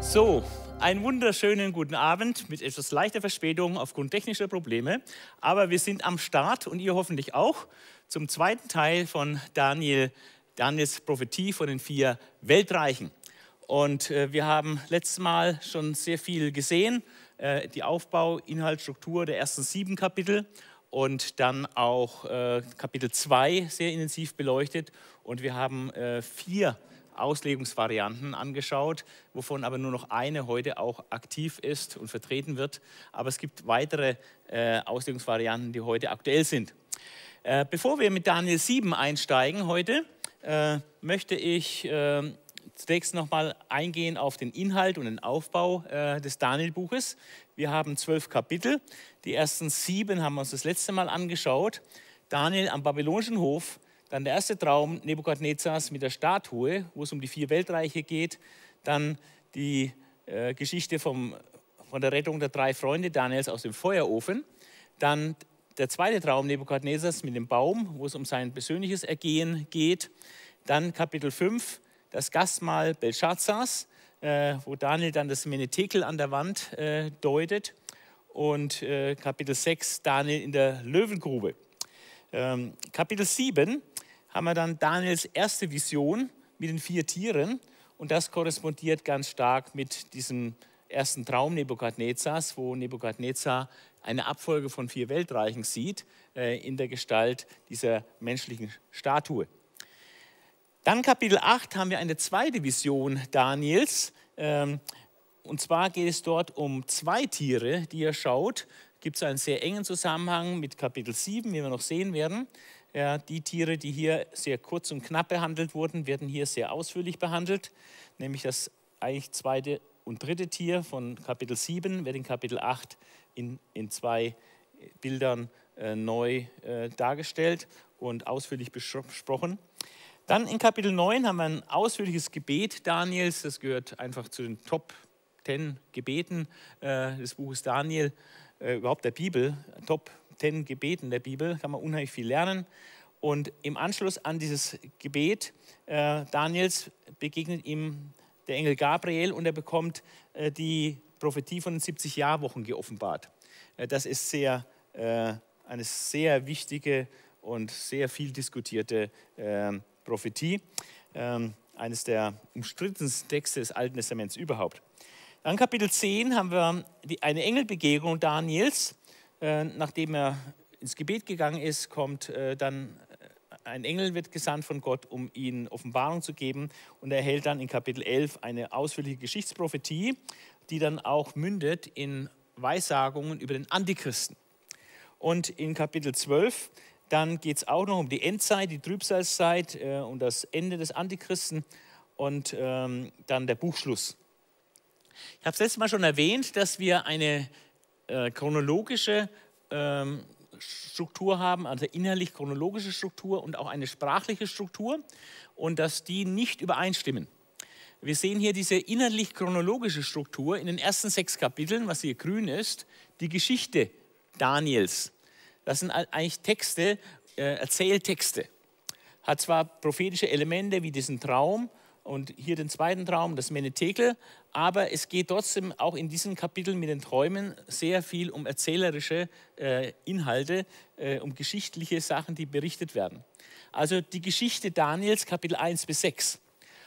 So, einen wunderschönen guten Abend mit etwas leichter Verspätung aufgrund technischer Probleme. Aber wir sind am Start und ihr hoffentlich auch zum zweiten Teil von Daniel, Daniels Prophetie von den vier Weltreichen. Und äh, wir haben letztes Mal schon sehr viel gesehen, äh, die Aufbau, Inhalt, Struktur der ersten sieben Kapitel und dann auch äh, Kapitel 2 sehr intensiv beleuchtet. Und wir haben äh, vier Auslegungsvarianten angeschaut, wovon aber nur noch eine heute auch aktiv ist und vertreten wird. Aber es gibt weitere äh, Auslegungsvarianten, die heute aktuell sind. Äh, bevor wir mit Daniel 7 einsteigen heute, äh, möchte ich äh, zunächst nochmal eingehen auf den Inhalt und den Aufbau äh, des Daniel-Buches. Wir haben zwölf Kapitel. Die ersten sieben haben wir uns das letzte Mal angeschaut. Daniel am babylonischen Hof dann der erste Traum Nebukadnezars mit der Statue, wo es um die vier Weltreiche geht. Dann die äh, Geschichte vom, von der Rettung der drei Freunde Daniels aus dem Feuerofen. Dann der zweite Traum Nebukadnezars mit dem Baum, wo es um sein persönliches Ergehen geht. Dann Kapitel 5, das Gastmahl Belshazzars, äh, wo Daniel dann das Menetekel an der Wand äh, deutet. Und äh, Kapitel 6, Daniel in der Löwengrube. Ähm, Kapitel 7 haben wir dann Daniels erste Vision mit den vier Tieren und das korrespondiert ganz stark mit diesem ersten Traum Nebukadnezars, wo Nebukadnezar eine Abfolge von vier Weltreichen sieht äh, in der Gestalt dieser menschlichen Statue. Dann Kapitel 8 haben wir eine zweite Vision Daniels. Ähm, und zwar geht es dort um zwei Tiere, die er schaut. Gibt es einen sehr engen Zusammenhang mit Kapitel 7, wie wir noch sehen werden. Ja, die Tiere, die hier sehr kurz und knapp behandelt wurden, werden hier sehr ausführlich behandelt, nämlich das eigentlich zweite und dritte Tier von Kapitel 7 wird in Kapitel 8 in, in zwei Bildern äh, neu äh, dargestellt und ausführlich besprochen. Dann in Kapitel 9 haben wir ein ausführliches Gebet Daniels, das gehört einfach zu den Top 10 Gebeten äh, des Buches Daniel, äh, überhaupt der Bibel, Top zehn Gebeten der Bibel, kann man unheimlich viel lernen. Und im Anschluss an dieses Gebet äh, Daniels begegnet ihm der Engel Gabriel und er bekommt äh, die Prophetie von den 70 Jahrwochen geoffenbart. Äh, das ist sehr, äh, eine sehr wichtige und sehr viel diskutierte ähm, Prophetie. Ähm, eines der umstrittensten Texte des Alten Testaments überhaupt. Dann Kapitel 10 haben wir die, eine Engelbegegnung Daniels. Äh, nachdem er ins Gebet gegangen ist, kommt äh, dann äh, ein Engel wird gesandt von Gott, um ihm Offenbarung zu geben. Und er erhält dann in Kapitel 11 eine ausführliche Geschichtsprophetie, die dann auch mündet in Weissagungen über den Antichristen. Und in Kapitel 12, dann geht es auch noch um die Endzeit, die Trübsalzeit äh, und das Ende des Antichristen und ähm, dann der Buchschluss. Ich habe es letztes Mal schon erwähnt, dass wir eine äh, chronologische ähm, Struktur haben, also innerlich chronologische Struktur und auch eine sprachliche Struktur und dass die nicht übereinstimmen. Wir sehen hier diese innerlich chronologische Struktur in den ersten sechs Kapiteln, was hier grün ist, die Geschichte Daniels. Das sind eigentlich Texte, äh, Erzähltexte. Hat zwar prophetische Elemente wie diesen Traum, und hier den zweiten Traum, das Menetekel. Aber es geht trotzdem auch in diesen Kapiteln mit den Träumen sehr viel um erzählerische äh, Inhalte, äh, um geschichtliche Sachen, die berichtet werden. Also die Geschichte Daniels, Kapitel 1 bis 6.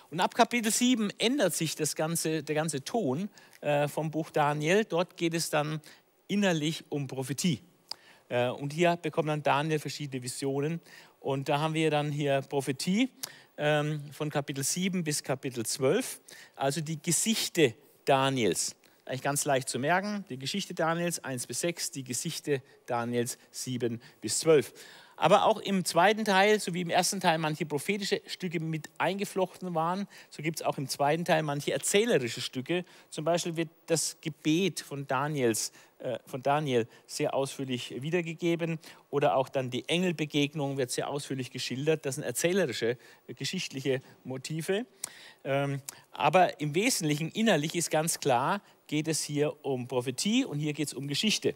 Und ab Kapitel 7 ändert sich das ganze, der ganze Ton äh, vom Buch Daniel. Dort geht es dann innerlich um Prophetie. Äh, und hier bekommt dann Daniel verschiedene Visionen. Und da haben wir dann hier Prophetie ähm, von Kapitel 7 bis Kapitel 12, also die Gesichte Daniels. Eigentlich ganz leicht zu merken, die Geschichte Daniels 1 bis 6, die Geschichte Daniels 7 bis 12 aber auch im zweiten Teil, so wie im ersten Teil manche prophetische Stücke mit eingeflochten waren, so gibt es auch im zweiten Teil manche erzählerische Stücke. Zum Beispiel wird das Gebet von, Daniels, äh, von Daniel sehr ausführlich wiedergegeben oder auch dann die Engelbegegnung wird sehr ausführlich geschildert. Das sind erzählerische, äh, geschichtliche Motive. Ähm, aber im Wesentlichen innerlich ist ganz klar, geht es hier um Prophetie und hier geht es um Geschichte.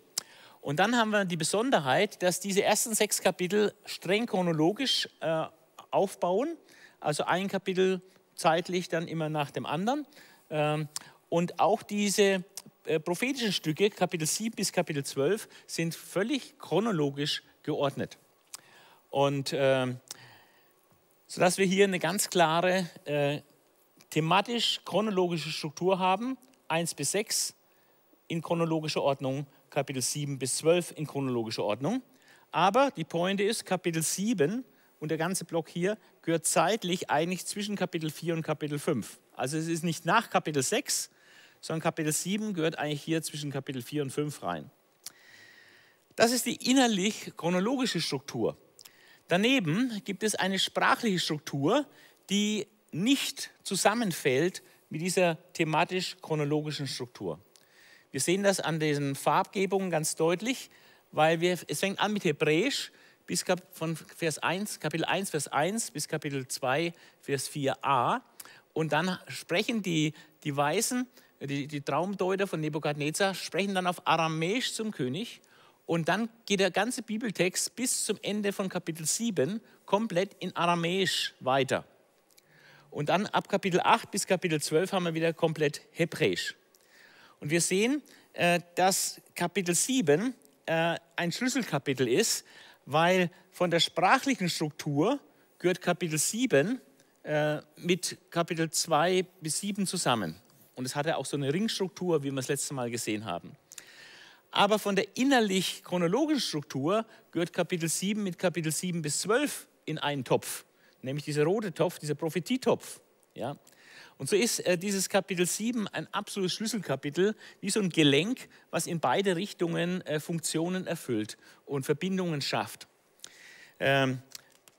Und dann haben wir die Besonderheit, dass diese ersten sechs Kapitel streng chronologisch äh, aufbauen, also ein Kapitel zeitlich dann immer nach dem anderen. Ähm, und auch diese äh, prophetischen Stücke, Kapitel 7 bis Kapitel 12, sind völlig chronologisch geordnet. Und äh, sodass wir hier eine ganz klare äh, thematisch-chronologische Struktur haben, 1 bis 6 in chronologischer Ordnung, Kapitel 7 bis 12 in chronologischer Ordnung. Aber die Pointe ist, Kapitel 7 und der ganze Block hier gehört zeitlich eigentlich zwischen Kapitel 4 und Kapitel 5. Also es ist nicht nach Kapitel 6, sondern Kapitel 7 gehört eigentlich hier zwischen Kapitel 4 und 5 rein. Das ist die innerlich chronologische Struktur. Daneben gibt es eine sprachliche Struktur, die nicht zusammenfällt mit dieser thematisch-chronologischen Struktur. Wir sehen das an diesen Farbgebungen ganz deutlich, weil wir, es fängt an mit Hebräisch bis von Vers 1, Kapitel 1, Vers 1 bis Kapitel 2, Vers 4a. Und dann sprechen die, die Weisen, die, die Traumdeuter von Nebukadnezar, sprechen dann auf Aramäisch zum König. Und dann geht der ganze Bibeltext bis zum Ende von Kapitel 7 komplett in Aramäisch weiter. Und dann ab Kapitel 8 bis Kapitel 12 haben wir wieder komplett Hebräisch. Und wir sehen, äh, dass Kapitel 7 äh, ein Schlüsselkapitel ist, weil von der sprachlichen Struktur gehört Kapitel 7 äh, mit Kapitel 2 bis 7 zusammen. Und es hatte auch so eine Ringstruktur, wie wir es letzte Mal gesehen haben. Aber von der innerlich chronologischen Struktur gehört Kapitel 7 mit Kapitel 7 bis 12 in einen Topf, nämlich dieser rote Topf, dieser Prophetietopf. Ja? Und so ist äh, dieses Kapitel 7 ein absolutes Schlüsselkapitel, wie so ein Gelenk, was in beide Richtungen äh, Funktionen erfüllt und Verbindungen schafft. Ähm,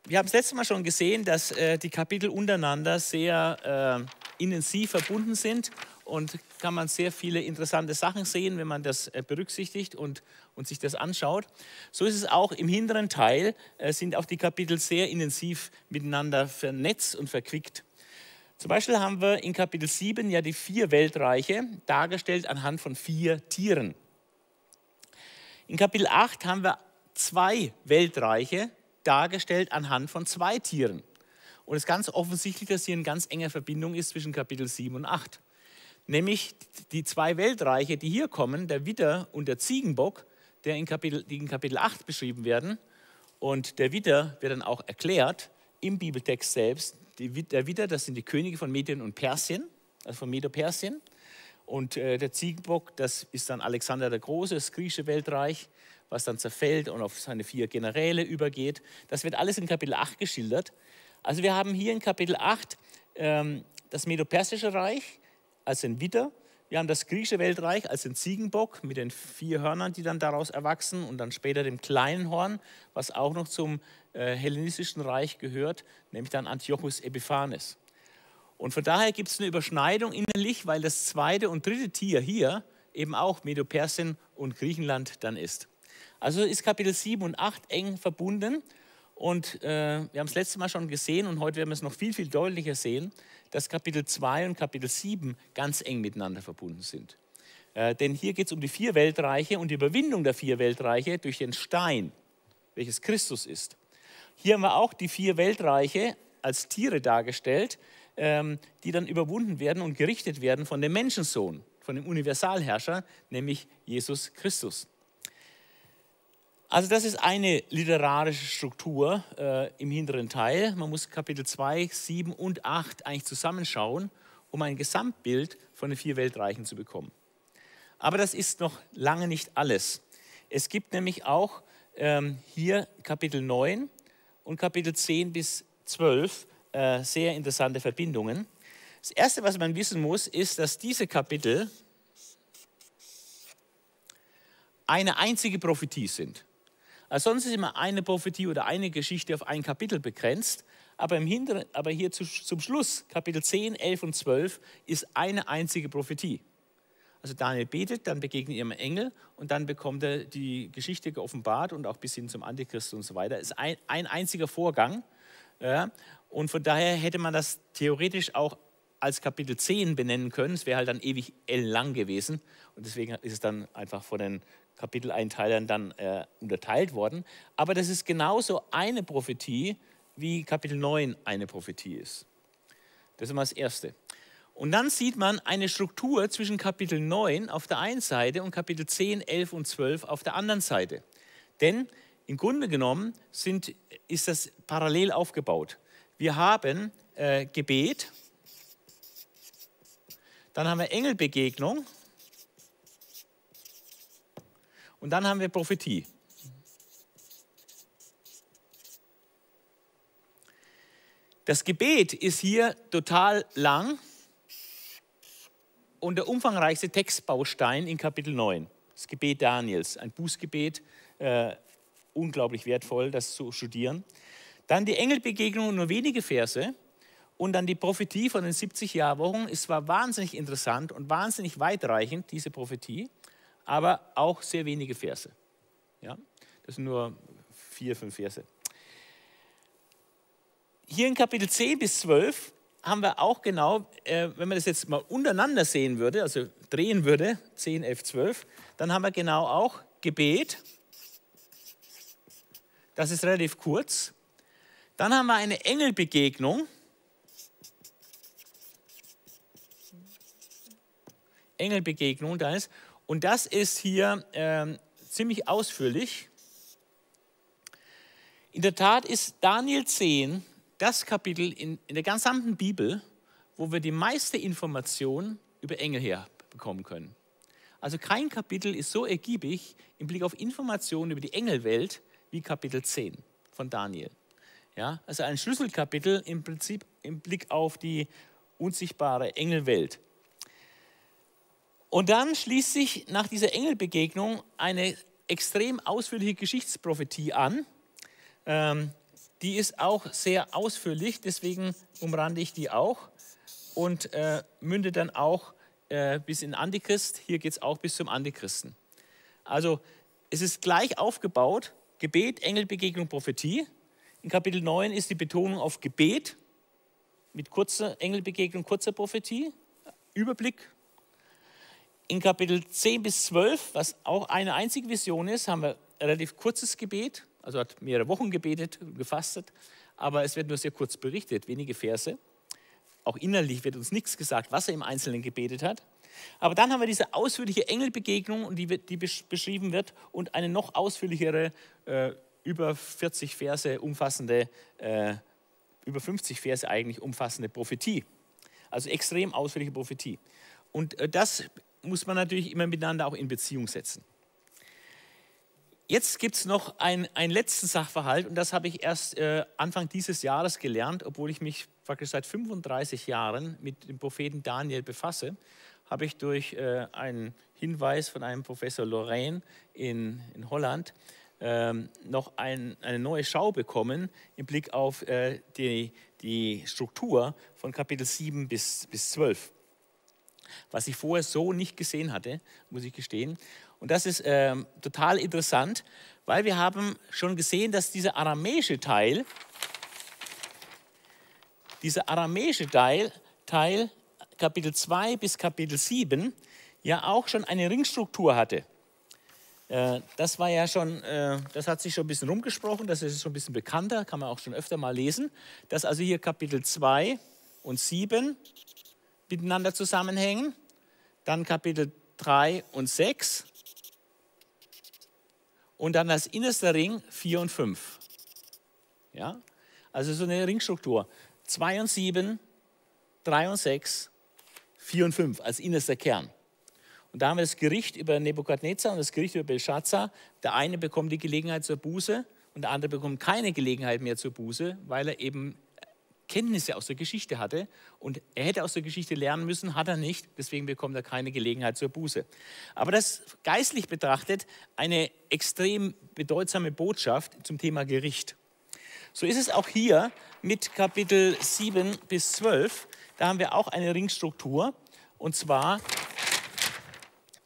wir haben es letztes Mal schon gesehen, dass äh, die Kapitel untereinander sehr äh, intensiv verbunden sind und kann man sehr viele interessante Sachen sehen, wenn man das äh, berücksichtigt und, und sich das anschaut. So ist es auch im hinteren Teil, äh, sind auch die Kapitel sehr intensiv miteinander vernetzt und verquickt. Zum Beispiel haben wir in Kapitel 7 ja die vier Weltreiche dargestellt anhand von vier Tieren. In Kapitel 8 haben wir zwei Weltreiche dargestellt anhand von zwei Tieren. Und es ist ganz offensichtlich, dass hier eine ganz enge Verbindung ist zwischen Kapitel 7 und 8. Nämlich die zwei Weltreiche, die hier kommen, der Widder und der Ziegenbock, der in Kapitel, die in Kapitel 8 beschrieben werden. Und der Widder wird dann auch erklärt im Bibeltext selbst, der Widder, das sind die Könige von Medien und Persien, also von Medo-Persien. Und äh, der Ziegenbock, das ist dann Alexander der Große, das griechische Weltreich, was dann zerfällt und auf seine vier Generäle übergeht. Das wird alles in Kapitel 8 geschildert. Also wir haben hier in Kapitel 8 ähm, das Medo-Persische Reich als ein Widder. Wir haben das griechische Weltreich als den Ziegenbock mit den vier Hörnern, die dann daraus erwachsen und dann später dem kleinen Horn, was auch noch zum äh, hellenistischen Reich gehört, nämlich dann Antiochus Epiphanes. Und von daher gibt es eine Überschneidung innerlich, weil das zweite und dritte Tier hier eben auch Medo-Persien und Griechenland dann ist. Also ist Kapitel 7 und 8 eng verbunden und äh, wir haben es letzte Mal schon gesehen und heute werden wir es noch viel, viel deutlicher sehen, dass Kapitel 2 und Kapitel 7 ganz eng miteinander verbunden sind. Äh, denn hier geht es um die vier Weltreiche und die Überwindung der vier Weltreiche durch den Stein, welches Christus ist. Hier haben wir auch die vier Weltreiche als Tiere dargestellt, ähm, die dann überwunden werden und gerichtet werden von dem Menschensohn, von dem Universalherrscher, nämlich Jesus Christus. Also das ist eine literarische Struktur äh, im hinteren Teil. Man muss Kapitel 2, 7 und 8 eigentlich zusammenschauen, um ein Gesamtbild von den vier Weltreichen zu bekommen. Aber das ist noch lange nicht alles. Es gibt nämlich auch ähm, hier Kapitel 9 und Kapitel 10 bis 12 äh, sehr interessante Verbindungen. Das Erste, was man wissen muss, ist, dass diese Kapitel eine einzige Prophetie sind. Also sonst ist immer eine Prophetie oder eine Geschichte auf ein Kapitel begrenzt, aber, im aber hier zu, zum Schluss, Kapitel 10, 11 und 12, ist eine einzige Prophetie. Also Daniel betet, dann begegnet ihm ein Engel und dann bekommt er die Geschichte geoffenbart und auch bis hin zum Antichrist und so weiter. Ist ein, ein einziger Vorgang. Ja, und von daher hätte man das theoretisch auch als Kapitel 10 benennen können. Es wäre halt dann ewig lang gewesen. Und deswegen ist es dann einfach von den Kapiteleinteilern dann äh, unterteilt worden. Aber das ist genauso eine Prophetie, wie Kapitel 9 eine Prophetie ist. Das ist immer das Erste. Und dann sieht man eine Struktur zwischen Kapitel 9 auf der einen Seite und Kapitel 10, 11 und 12 auf der anderen Seite. Denn im Grunde genommen sind, ist das parallel aufgebaut. Wir haben äh, Gebet, dann haben wir Engelbegegnung und dann haben wir Prophetie. Das Gebet ist hier total lang und der umfangreichste Textbaustein in Kapitel 9. Das Gebet Daniels, ein Bußgebet, äh, unglaublich wertvoll, das zu studieren. Dann die Engelbegegnung, nur wenige Verse. Und dann die Prophetie von den 70 Jahrwochen. Es war wahnsinnig interessant und wahnsinnig weitreichend, diese Prophetie, aber auch sehr wenige Verse. Ja? Das sind nur vier, fünf Verse. Hier in Kapitel 10 bis 12 haben wir auch genau, äh, wenn man das jetzt mal untereinander sehen würde, also drehen würde, 10, 11, 12, dann haben wir genau auch Gebet. Das ist relativ kurz. Dann haben wir eine Engelbegegnung. Engelbegegnung, da ist. Und das ist hier äh, ziemlich ausführlich. In der Tat ist Daniel 10 das Kapitel in, in der gesamten Bibel, wo wir die meiste Information über Engel herbekommen können. Also kein Kapitel ist so ergiebig im Blick auf Informationen über die Engelwelt wie Kapitel 10 von Daniel. Ja, also ein Schlüsselkapitel im Prinzip im Blick auf die unsichtbare Engelwelt. Und dann schließt sich nach dieser Engelbegegnung eine extrem ausführliche Geschichtsprophetie an, ähm, die ist auch sehr ausführlich, deswegen umrande ich die auch und äh, mündet dann auch äh, bis in Antichrist. Hier geht es auch bis zum Antichristen. Also es ist gleich aufgebaut, Gebet, Engelbegegnung, Prophetie. In Kapitel 9 ist die Betonung auf Gebet mit kurzer Engelbegegnung, kurzer Prophetie, Überblick. In Kapitel 10 bis 12, was auch eine einzige Vision ist, haben wir relativ kurzes Gebet, also hat mehrere Wochen gebetet, gefastet, aber es wird nur sehr kurz berichtet, wenige Verse. Auch innerlich wird uns nichts gesagt, was er im Einzelnen gebetet hat. Aber dann haben wir diese ausführliche Engelbegegnung, die, die beschrieben wird, und eine noch ausführlichere, äh, über 40 Verse umfassende, äh, über 50 Verse eigentlich umfassende Prophetie. Also extrem ausführliche Prophetie. Und äh, das muss man natürlich immer miteinander auch in Beziehung setzen. Jetzt gibt es noch ein, einen letzten Sachverhalt und das habe ich erst äh, Anfang dieses Jahres gelernt, obwohl ich mich praktisch seit 35 Jahren mit dem Propheten Daniel befasse, habe ich durch äh, einen Hinweis von einem Professor Lorraine in, in Holland ähm, noch ein, eine neue Schau bekommen im Blick auf äh, die, die Struktur von Kapitel 7 bis, bis 12 was ich vorher so nicht gesehen hatte, muss ich gestehen. Und das ist äh, total interessant, weil wir haben schon gesehen, dass dieser aramäische Teil, dieser aramäische Teil, Teil Kapitel 2 bis Kapitel 7, ja auch schon eine Ringstruktur hatte. Äh, das war ja schon, äh, das hat sich schon ein bisschen rumgesprochen, das ist schon ein bisschen bekannter, kann man auch schon öfter mal lesen, dass also hier Kapitel 2 und 7 miteinander zusammenhängen, dann Kapitel 3 und 6 und dann das innerste Ring 4 und 5. Ja? Also so eine Ringstruktur. 2 und 7, 3 und 6, 4 und 5 als innerster Kern. Und da haben wir das Gericht über Nebukadnezar und das Gericht über Belshazzar. Der eine bekommt die Gelegenheit zur Buße und der andere bekommt keine Gelegenheit mehr zur Buße, weil er eben Kenntnisse aus der Geschichte hatte und er hätte aus der Geschichte lernen müssen, hat er nicht, deswegen bekommt er keine Gelegenheit zur Buße. Aber das geistlich betrachtet eine extrem bedeutsame Botschaft zum Thema Gericht. So ist es auch hier mit Kapitel 7 bis 12. Da haben wir auch eine Ringstruktur und zwar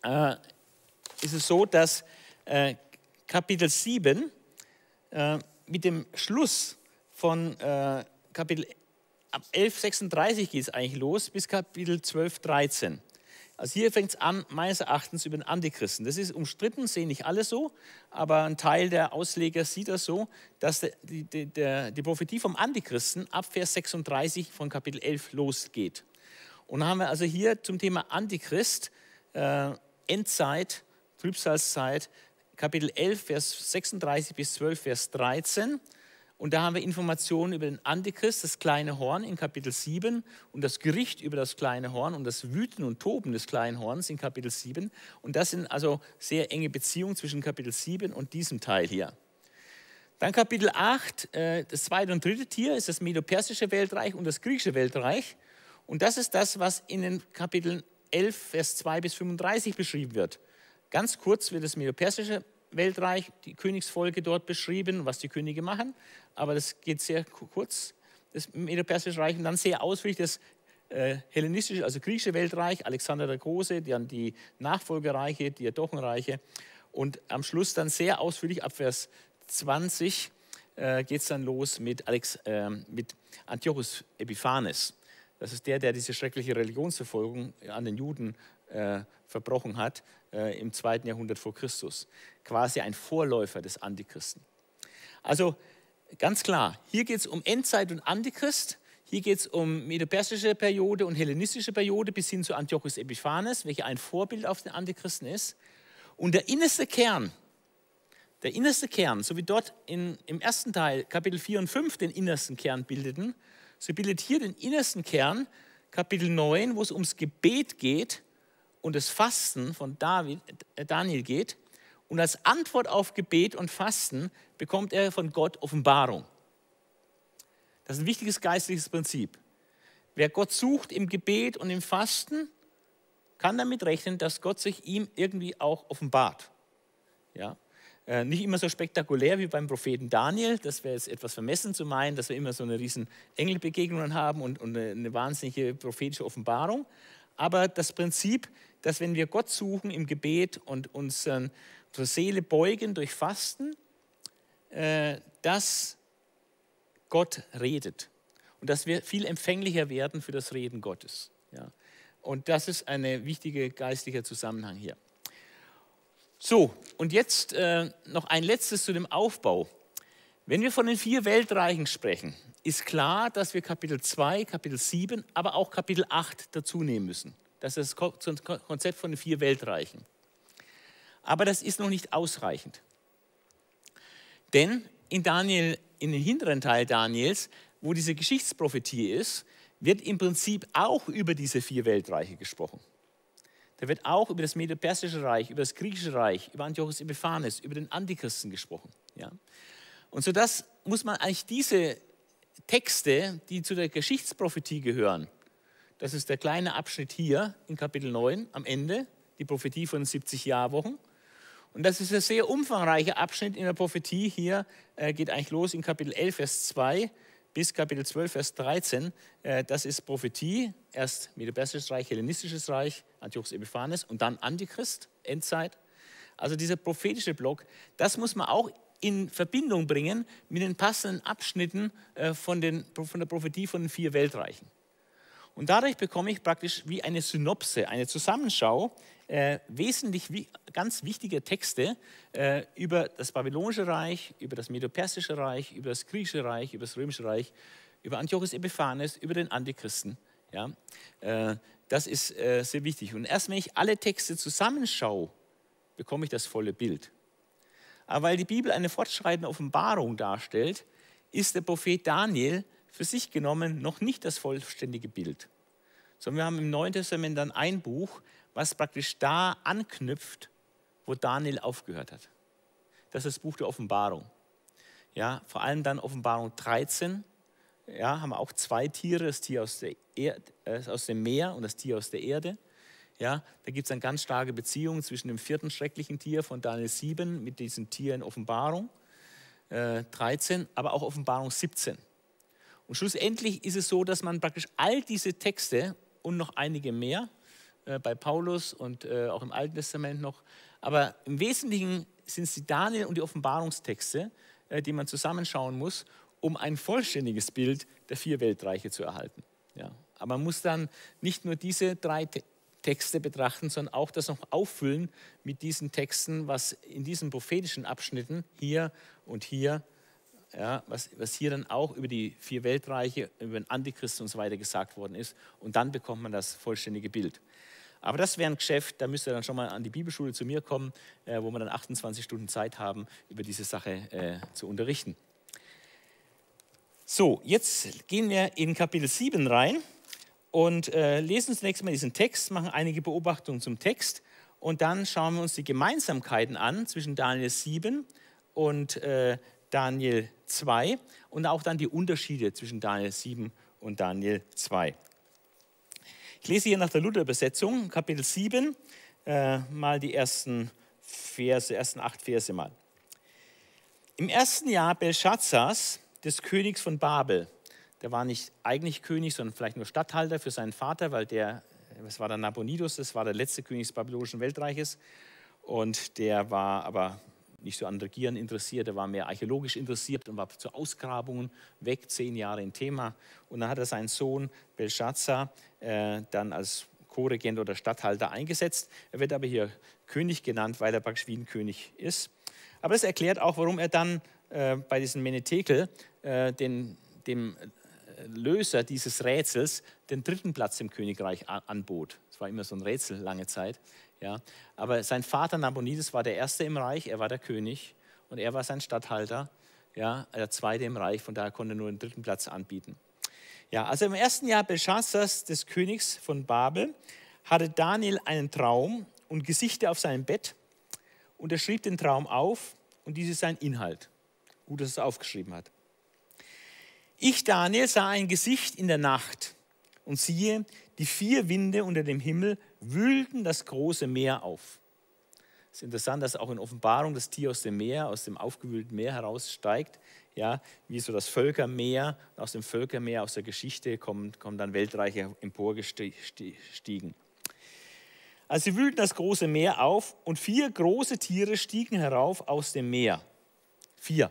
äh, ist es so, dass äh, Kapitel 7 äh, mit dem Schluss von äh, Kapitel ab 1136 geht es eigentlich los bis Kapitel 12, 13. Also hier fängt es an, meines Erachtens, über den Antichristen. Das ist umstritten, sehen nicht alle so, aber ein Teil der Ausleger sieht das so, dass die, die, die, die Prophetie vom Antichristen ab Vers 36 von Kapitel 11 losgeht. Und dann haben wir also hier zum Thema Antichrist, äh, Endzeit, Trübsalzeit, Kapitel 11, Vers 36 bis 12, Vers 13 und da haben wir Informationen über den Antichrist, das kleine Horn in Kapitel 7 und das Gericht über das kleine Horn und das Wüten und Toben des kleinen Horns in Kapitel 7. Und das sind also sehr enge Beziehungen zwischen Kapitel 7 und diesem Teil hier. Dann Kapitel 8, äh, das zweite und dritte Tier ist das Medo-Persische Weltreich und das griechische Weltreich. Und das ist das, was in den Kapiteln 11, Vers 2 bis 35 beschrieben wird. Ganz kurz wird das Medo-Persische Weltreich, die Königsfolge dort beschrieben, was die Könige machen, aber das geht sehr kurz, das Medo-Persische Reich, und dann sehr ausführlich das äh, hellenistische, also griechische Weltreich, Alexander der Große, dann die Nachfolgereiche, die Diadochenreiche und am Schluss dann sehr ausführlich ab Vers 20 äh, geht es dann los mit, Alex, äh, mit Antiochus Epiphanes. Das ist der, der diese schreckliche Religionsverfolgung an den Juden äh, verbrochen hat äh, im zweiten Jahrhundert vor Christus. Quasi ein Vorläufer des Antichristen. Also ganz klar, hier geht es um Endzeit und Antichrist. Hier geht es um medo-persische Periode und hellenistische Periode bis hin zu Antiochus Epiphanes, welcher ein Vorbild auf den Antichristen ist. Und der innerste Kern, der innerste Kern, so wie dort in, im ersten Teil Kapitel 4 und 5 den innersten Kern bildeten, so bildet hier den innersten Kern Kapitel 9, wo es ums Gebet geht und das Fasten von David, äh, Daniel geht. Und als Antwort auf Gebet und Fasten bekommt er von Gott Offenbarung. Das ist ein wichtiges geistliches Prinzip. Wer Gott sucht im Gebet und im Fasten, kann damit rechnen, dass Gott sich ihm irgendwie auch offenbart. Ja? Äh, nicht immer so spektakulär wie beim Propheten Daniel, das wäre jetzt etwas vermessen zu meinen, dass wir immer so eine riesen Engelbegegnungen haben und, und eine wahnsinnige prophetische Offenbarung. Aber das Prinzip, dass wenn wir Gott suchen im Gebet und unsere Seele beugen durch Fasten, äh, dass Gott redet und dass wir viel empfänglicher werden für das Reden Gottes. Ja. Und das ist ein wichtiger geistlicher Zusammenhang hier. So, und jetzt äh, noch ein letztes zu dem Aufbau. Wenn wir von den vier Weltreichen sprechen, ist klar, dass wir Kapitel 2, Kapitel 7, aber auch Kapitel 8 dazu nehmen müssen. Das ist das Konzept von den vier Weltreichen. Aber das ist noch nicht ausreichend. Denn in Daniel, in den hinteren Teil Daniels, wo diese Geschichtsprophetie ist, wird im Prinzip auch über diese vier Weltreiche gesprochen. Da wird auch über das Medo-Persische Reich, über das Griechische Reich, über Antiochus Epiphanes, über den Antichristen gesprochen. Ja? Und so das muss man eigentlich diese Texte, die zu der Geschichtsprophetie gehören, das ist der kleine Abschnitt hier in Kapitel 9 am Ende, die Prophetie von 70 Jahrwochen. Und das ist ein sehr umfangreicher Abschnitt in der Prophetie. Hier äh, geht eigentlich los in Kapitel 11, Vers 2 bis Kapitel 12, Vers 13. Äh, das ist Prophetie, erst Medo-Persisches Reich, Hellenistisches Reich, Antiochus Epiphanes und dann Antichrist, Endzeit. Also dieser prophetische Block, das muss man auch in Verbindung bringen mit den passenden Abschnitten äh, von, den, von der Prophetie von den vier Weltreichen. Und dadurch bekomme ich praktisch wie eine Synopse, eine Zusammenschau äh, wesentlich wie, ganz wichtiger Texte äh, über das Babylonische Reich, über das Medo-Persische Reich, über das Griechische Reich, über das Römische Reich, über Antiochus Epiphanes, über den Antichristen. Ja? Äh, das ist äh, sehr wichtig. Und erst wenn ich alle Texte zusammenschaue, bekomme ich das volle Bild. Aber weil die Bibel eine fortschreitende Offenbarung darstellt, ist der Prophet Daniel für sich genommen noch nicht das vollständige Bild. Sondern wir haben im Neuen Testament dann ein Buch, was praktisch da anknüpft, wo Daniel aufgehört hat. Das ist das Buch der Offenbarung. Ja, vor allem dann Offenbarung 13. Ja, haben wir auch zwei Tiere, das Tier aus, Erd, äh, aus dem Meer und das Tier aus der Erde. Ja, da gibt es eine ganz starke Beziehung zwischen dem vierten schrecklichen Tier von Daniel 7 mit diesem Tier in Offenbarung äh, 13, aber auch Offenbarung 17. Und schlussendlich ist es so, dass man praktisch all diese Texte und noch einige mehr, äh, bei Paulus und äh, auch im Alten Testament noch, aber im Wesentlichen sind es die Daniel- und die Offenbarungstexte, äh, die man zusammenschauen muss, um ein vollständiges Bild der vier Weltreiche zu erhalten. Ja. Aber man muss dann nicht nur diese drei Texte betrachten, sondern auch das noch auffüllen mit diesen Texten, was in diesen prophetischen Abschnitten hier und hier, ja, was, was hier dann auch über die vier Weltreiche, über den Antichrist und so weiter gesagt worden ist. Und dann bekommt man das vollständige Bild. Aber das wäre ein Geschäft, da müsst ihr dann schon mal an die Bibelschule zu mir kommen, äh, wo wir dann 28 Stunden Zeit haben, über diese Sache äh, zu unterrichten. So, jetzt gehen wir in Kapitel 7 rein und äh, lesen zunächst mal diesen Text, machen einige Beobachtungen zum Text und dann schauen wir uns die Gemeinsamkeiten an zwischen Daniel 7 und äh, Daniel 2 und auch dann die Unterschiede zwischen Daniel 7 und Daniel 2. Ich lese hier nach der Luther-Übersetzung, Kapitel 7, äh, mal die ersten Verse, ersten acht Verse mal. Im ersten Jahr Belshazzars, des Königs von Babel, der war nicht eigentlich König, sondern vielleicht nur Statthalter für seinen Vater, weil der, das war der Nabonidus, das war der letzte König des babylonischen Weltreiches. Und der war aber nicht so an Regieren interessiert, er war mehr archäologisch interessiert und war zu Ausgrabungen weg, zehn Jahre im Thema. Und dann hat er seinen Sohn Belshazzar äh, dann als Co-Regent oder Statthalter eingesetzt. Er wird aber hier König genannt, weil er praktisch wie ein König ist. Aber es erklärt auch, warum er dann äh, bei diesem Menetekel äh, den, dem äh, Löser dieses Rätsels den dritten Platz im Königreich anbot. Es war immer so ein Rätsel lange Zeit. Ja. Aber sein Vater Nabonidus war der Erste im Reich, er war der König und er war sein Statthalter, ja, der Zweite im Reich, von daher konnte er nur den dritten Platz anbieten. Ja, also im ersten Jahr Belshazzars, des Königs von Babel, hatte Daniel einen Traum und Gesichter auf seinem Bett und er schrieb den Traum auf und dies ist sein Inhalt. Gut, dass er es aufgeschrieben hat. Ich, Daniel, sah ein Gesicht in der Nacht und siehe, die vier Winde unter dem Himmel wühlten das große Meer auf. Es ist interessant, dass auch in Offenbarung das Tier aus dem Meer, aus dem aufgewühlten Meer heraussteigt. Ja, wie so das Völkermeer. Aus dem Völkermeer, aus der Geschichte kommen, kommen dann Weltreiche emporgestiegen. Also sie wühlten das große Meer auf und vier große Tiere stiegen herauf aus dem Meer. Vier.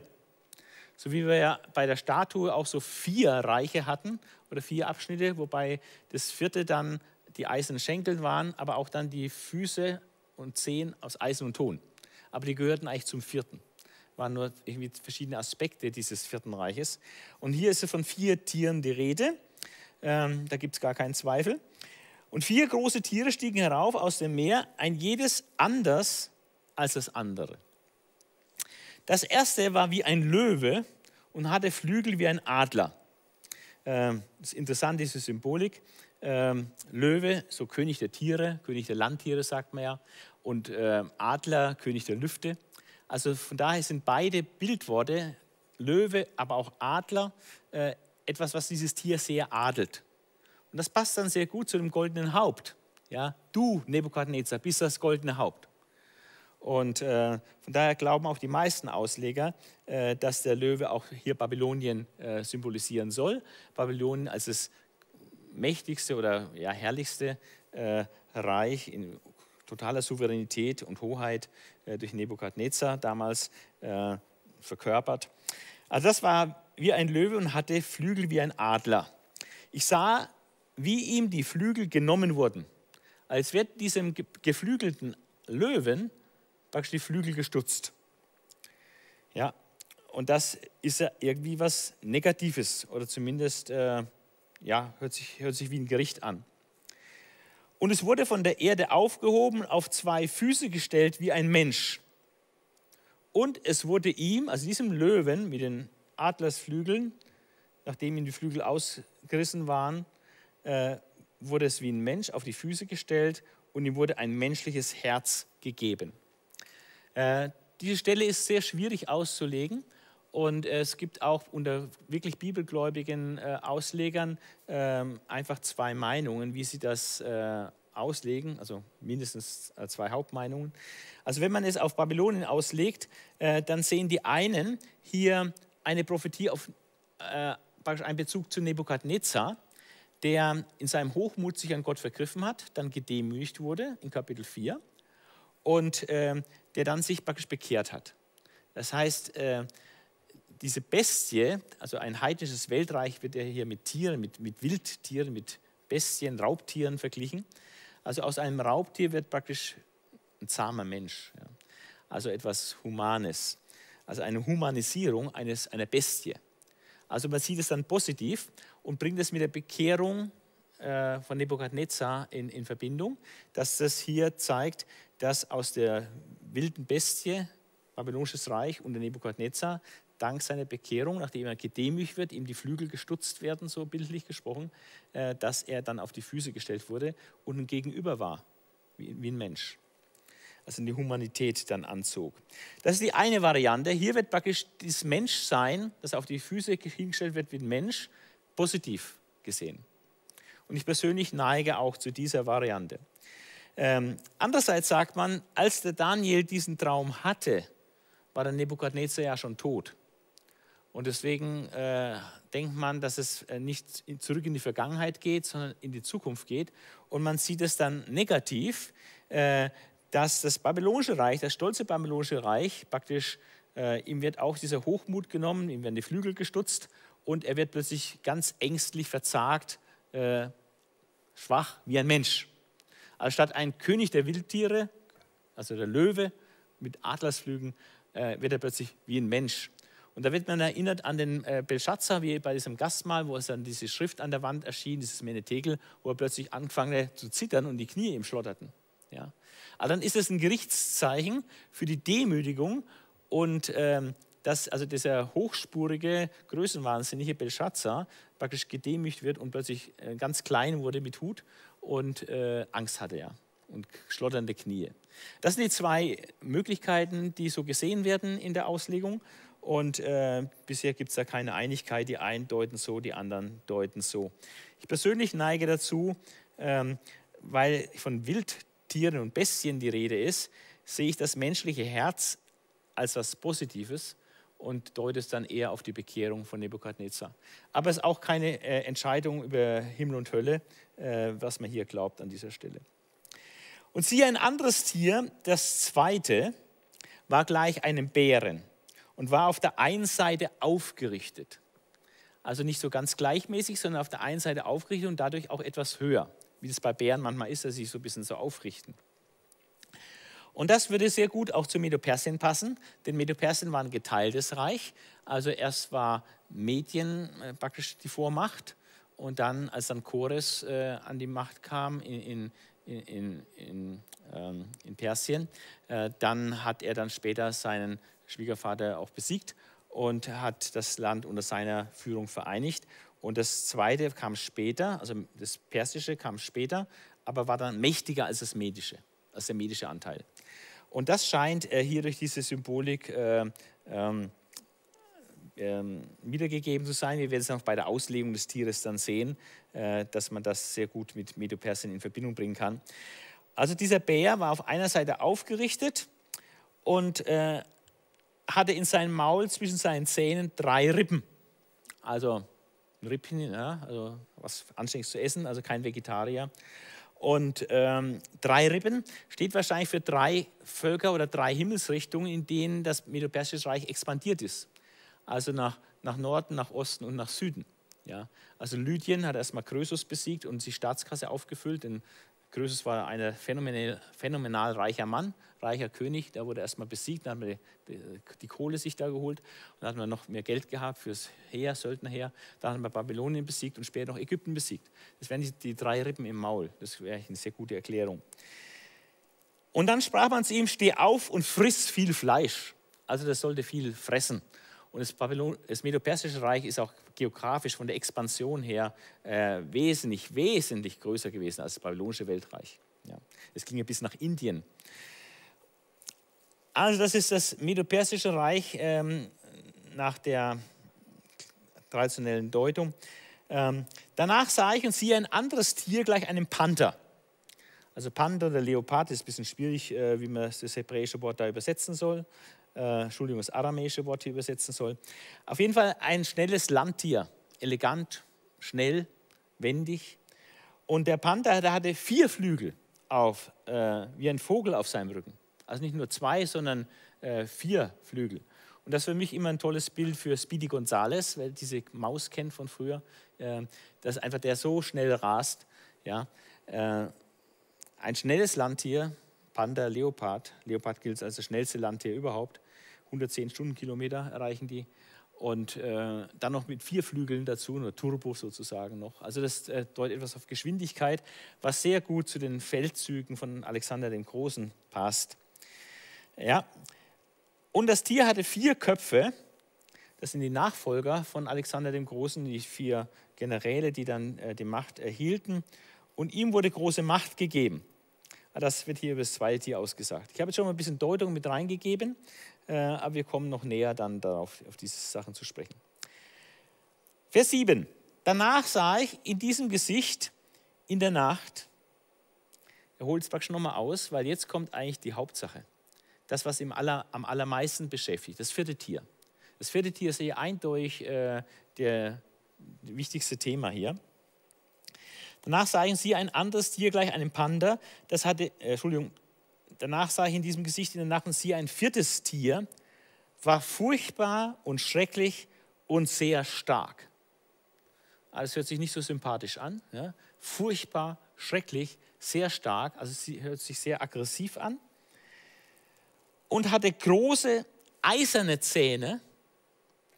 So wie wir ja bei der Statue auch so vier Reiche hatten oder vier Abschnitte, wobei das vierte dann die eisernen Schenkel waren, aber auch dann die Füße und Zehen aus Eisen und Ton. Aber die gehörten eigentlich zum vierten. Waren nur irgendwie verschiedene Aspekte dieses vierten Reiches. Und hier ist von vier Tieren die Rede. Ähm, da gibt es gar keinen Zweifel. Und vier große Tiere stiegen herauf aus dem Meer, ein jedes anders als das andere. Das erste war wie ein Löwe und hatte Flügel wie ein Adler. Ähm, das ist interessant, diese Symbolik. Ähm, Löwe, so König der Tiere, König der Landtiere, sagt man ja, und äh, Adler, König der Lüfte. Also von daher sind beide Bildworte, Löwe, aber auch Adler, äh, etwas, was dieses Tier sehr adelt. Und das passt dann sehr gut zu dem goldenen Haupt. Ja, du, Nebukadnezar, bist das goldene Haupt. Und äh, von daher glauben auch die meisten Ausleger, äh, dass der Löwe auch hier Babylonien äh, symbolisieren soll. Babylonien als das mächtigste oder ja, herrlichste äh, Reich in totaler Souveränität und Hoheit äh, durch Nebukadnezar damals äh, verkörpert. Also das war wie ein Löwe und hatte Flügel wie ein Adler. Ich sah, wie ihm die Flügel genommen wurden. Als wird diesem geflügelten Löwen praktisch die Flügel gestutzt. Ja, und das ist ja irgendwie was Negatives oder zumindest äh, ja, hört, sich, hört sich wie ein Gericht an. Und es wurde von der Erde aufgehoben, auf zwei Füße gestellt wie ein Mensch. Und es wurde ihm, also diesem Löwen mit den Adlersflügeln, nachdem ihm die Flügel ausgerissen waren, äh, wurde es wie ein Mensch auf die Füße gestellt und ihm wurde ein menschliches Herz gegeben. Äh, diese Stelle ist sehr schwierig auszulegen und es gibt auch unter wirklich bibelgläubigen äh, Auslegern äh, einfach zwei Meinungen, wie sie das äh, auslegen, also mindestens äh, zwei Hauptmeinungen. Also wenn man es auf Babylonien auslegt, äh, dann sehen die einen hier eine Prophetie auf äh, einen Bezug zu Nebukadnezar, der in seinem Hochmut sich an Gott vergriffen hat, dann gedemütigt wurde in Kapitel 4 und ähm, der dann sich praktisch bekehrt hat. Das heißt, äh, diese Bestie, also ein heidnisches Weltreich wird ja hier mit Tieren, mit, mit Wildtieren, mit Bestien, Raubtieren verglichen. Also aus einem Raubtier wird praktisch ein zahmer Mensch. Ja. Also etwas Humanes. Also eine Humanisierung eines, einer Bestie. Also man sieht es dann positiv und bringt es mit der Bekehrung äh, von Nebukadnezar in, in Verbindung, dass das hier zeigt, dass aus der wilden Bestie, babylonisches Reich unter Nebukadnezar, dank seiner Bekehrung, nachdem er gedemütigt wird, ihm die Flügel gestutzt werden, so bildlich gesprochen, äh, dass er dann auf die Füße gestellt wurde und ein Gegenüber war, wie, ein Mensch. Also die Humanität dann anzog. Das ist die eine Variante. Hier wird praktisch das Menschsein, das auf die Füße hingestellt wird wie ein Mensch, positiv gesehen. Und ich persönlich neige auch zu dieser Variante. Ähm, andererseits sagt man, als der Daniel diesen Traum hatte, war der Nebukadnezar ja schon tot. Und deswegen äh, denkt man, dass es äh, nicht zurück in die Vergangenheit geht, sondern in die Zukunft geht. Und man sieht es dann negativ, äh, dass das babylonische Reich, das stolze babylonische Reich, praktisch, äh, ihm wird auch dieser Hochmut genommen, ihm werden die Flügel gestutzt und er wird plötzlich ganz ängstlich verzagt, äh, schwach wie ein Mensch. Also statt ein König der Wildtiere, also der Löwe mit Adlersflügen, äh, wird er plötzlich wie ein Mensch. Und da wird man erinnert an den äh, Belshazzar, wie bei diesem Gastmahl, wo es dann diese Schrift an der Wand erschien, dieses Menetekel, wo er plötzlich angefangen zu zittern und die Knie ihm schlotterten. Ja. Aber dann ist es ein Gerichtszeichen für die Demütigung und ähm, dass also dieser hochspurige, größenwahnsinnige Belshazzar praktisch gedemütigt wird und plötzlich äh, ganz klein wurde mit Hut und äh, Angst hatte er und schlotternde Knie. Das sind die zwei Möglichkeiten, die so gesehen werden in der Auslegung. Und äh, bisher gibt es da keine Einigkeit. Die einen deuten so, die anderen deuten so. Ich persönlich neige dazu, ähm, weil von Wildtieren und Bestien die Rede ist, sehe ich das menschliche Herz als was Positives und deute es dann eher auf die Bekehrung von Nebukadnezar. Aber es ist auch keine äh, Entscheidung über Himmel und Hölle, äh, was man hier glaubt an dieser Stelle. Und siehe ein anderes Tier, das zweite, war gleich einem Bären und war auf der einen Seite aufgerichtet. Also nicht so ganz gleichmäßig, sondern auf der einen Seite aufgerichtet und dadurch auch etwas höher, wie das bei Bären manchmal ist, dass sie sich so ein bisschen so aufrichten. Und das würde sehr gut auch zu Medo-Persien passen, denn Medo-Persien war ein geteiltes Reich. Also erst war Medien äh, praktisch die Vormacht und dann, als dann Chores äh, an die Macht kam in, in, in, in, ähm, in Persien, äh, dann hat er dann später seinen Schwiegervater auch besiegt und hat das Land unter seiner Führung vereinigt. Und das zweite kam später, also das Persische kam später, aber war dann mächtiger als das Medische, als der medische Anteil. Und das scheint äh, hier durch diese Symbolik äh, ähm, ähm, wiedergegeben zu sein. Wir werden es auch bei der Auslegung des Tieres dann sehen, äh, dass man das sehr gut mit Medopersien in Verbindung bringen kann. Also dieser Bär war auf einer Seite aufgerichtet und äh, hatte in seinem Maul zwischen seinen Zähnen drei Rippen. Also Rippen, ja, also was anständiges zu essen, also kein Vegetarier. Und ähm, drei Rippen steht wahrscheinlich für drei Völker oder drei Himmelsrichtungen, in denen das Medo-Persische Reich expandiert ist. Also nach, nach Norden, nach Osten und nach Süden. Ja. Also Lydien hat erstmal Krösus besiegt und die Staatskasse aufgefüllt, denn Krösus war ein phänomenal, phänomenal reicher Mann, reicher König, der wurde erstmal besiegt, dann hat man die, die, die, Kohle sich da geholt und dann hat man noch mehr Geld gehabt fürs Heer, Söldnerheer. Dann hat man Babylonien besiegt und später noch Ägypten besiegt. Das wären die, die drei Rippen im Maul. Das wäre eine sehr gute Erklärung. Und dann sprach man zu ihm: Steh auf und friss viel Fleisch. Also, das sollte viel fressen. Und das, Babylon, das Medo-Persische Reich ist auch geografisch von der Expansion her äh, wesentlich, wesentlich größer gewesen als das babylonische Weltreich. Ja. Es ging ja bis nach Indien. Also das ist das Medo-Persische Reich ähm, nach der traditionellen Deutung. Ähm, danach sah ich und siehe ein anderes Tier gleich einem Panther. Also Panther oder Leopard ist ein bisschen schwierig, äh, wie man das hebräische Wort da übersetzen soll äh, Entschuldigung, das aramäische Wort hier übersetzen soll. Auf jeden Fall ein schnelles Landtier, elegant, schnell, wendig. Und der Panther, der hatte vier Flügel auf, äh, wie ein Vogel auf seinem Rücken. Also nicht nur zwei, sondern äh, vier Flügel. Und das ist für mich immer ein tolles Bild für Speedy Gonzales, weil diese Maus kennt von früher, äh, dass einfach der so schnell rast. Ja, äh, ein schnelles Landtier, Panda, Leopard. Leopard gilt als das schnellste Landtier überhaupt. 110 Stundenkilometer erreichen die. Und äh, dann noch mit vier Flügeln dazu, oder Turbo sozusagen noch. Also das äh, deutet etwas auf Geschwindigkeit, was sehr gut zu den Feldzügen von Alexander dem Großen passt. Ja. Und das Tier hatte vier Köpfe. Das sind die Nachfolger von Alexander dem Großen, die vier Generäle, die dann äh, die Macht erhielten. Und ihm wurde große Macht gegeben. Ah, das wird hier über das zweite Tier ausgesagt. Ich habe jetzt schon mal ein bisschen Deutung mit reingegeben, äh, aber wir kommen noch näher dann darauf, auf diese Sachen zu sprechen. Vers 7. Danach sah ich in diesem Gesicht in der Nacht, er holt es praktisch nochmal aus, weil jetzt kommt eigentlich die Hauptsache. Das, was ihm aller, am allermeisten beschäftigt, das vierte Tier. Das vierte Tier ist hier eindeutig äh, der, das wichtigste Thema hier. Danach sah ich sie ein anderes Tier gleich einem Panda. Das hatte, äh, Entschuldigung, danach sah ich in diesem Gesicht in der Nacht und sie ein viertes Tier, war furchtbar und schrecklich und sehr stark. Also hört sich nicht so sympathisch an. Ja? Furchtbar, schrecklich, sehr stark. Also sie hört sich sehr aggressiv an. Und hatte große eiserne Zähne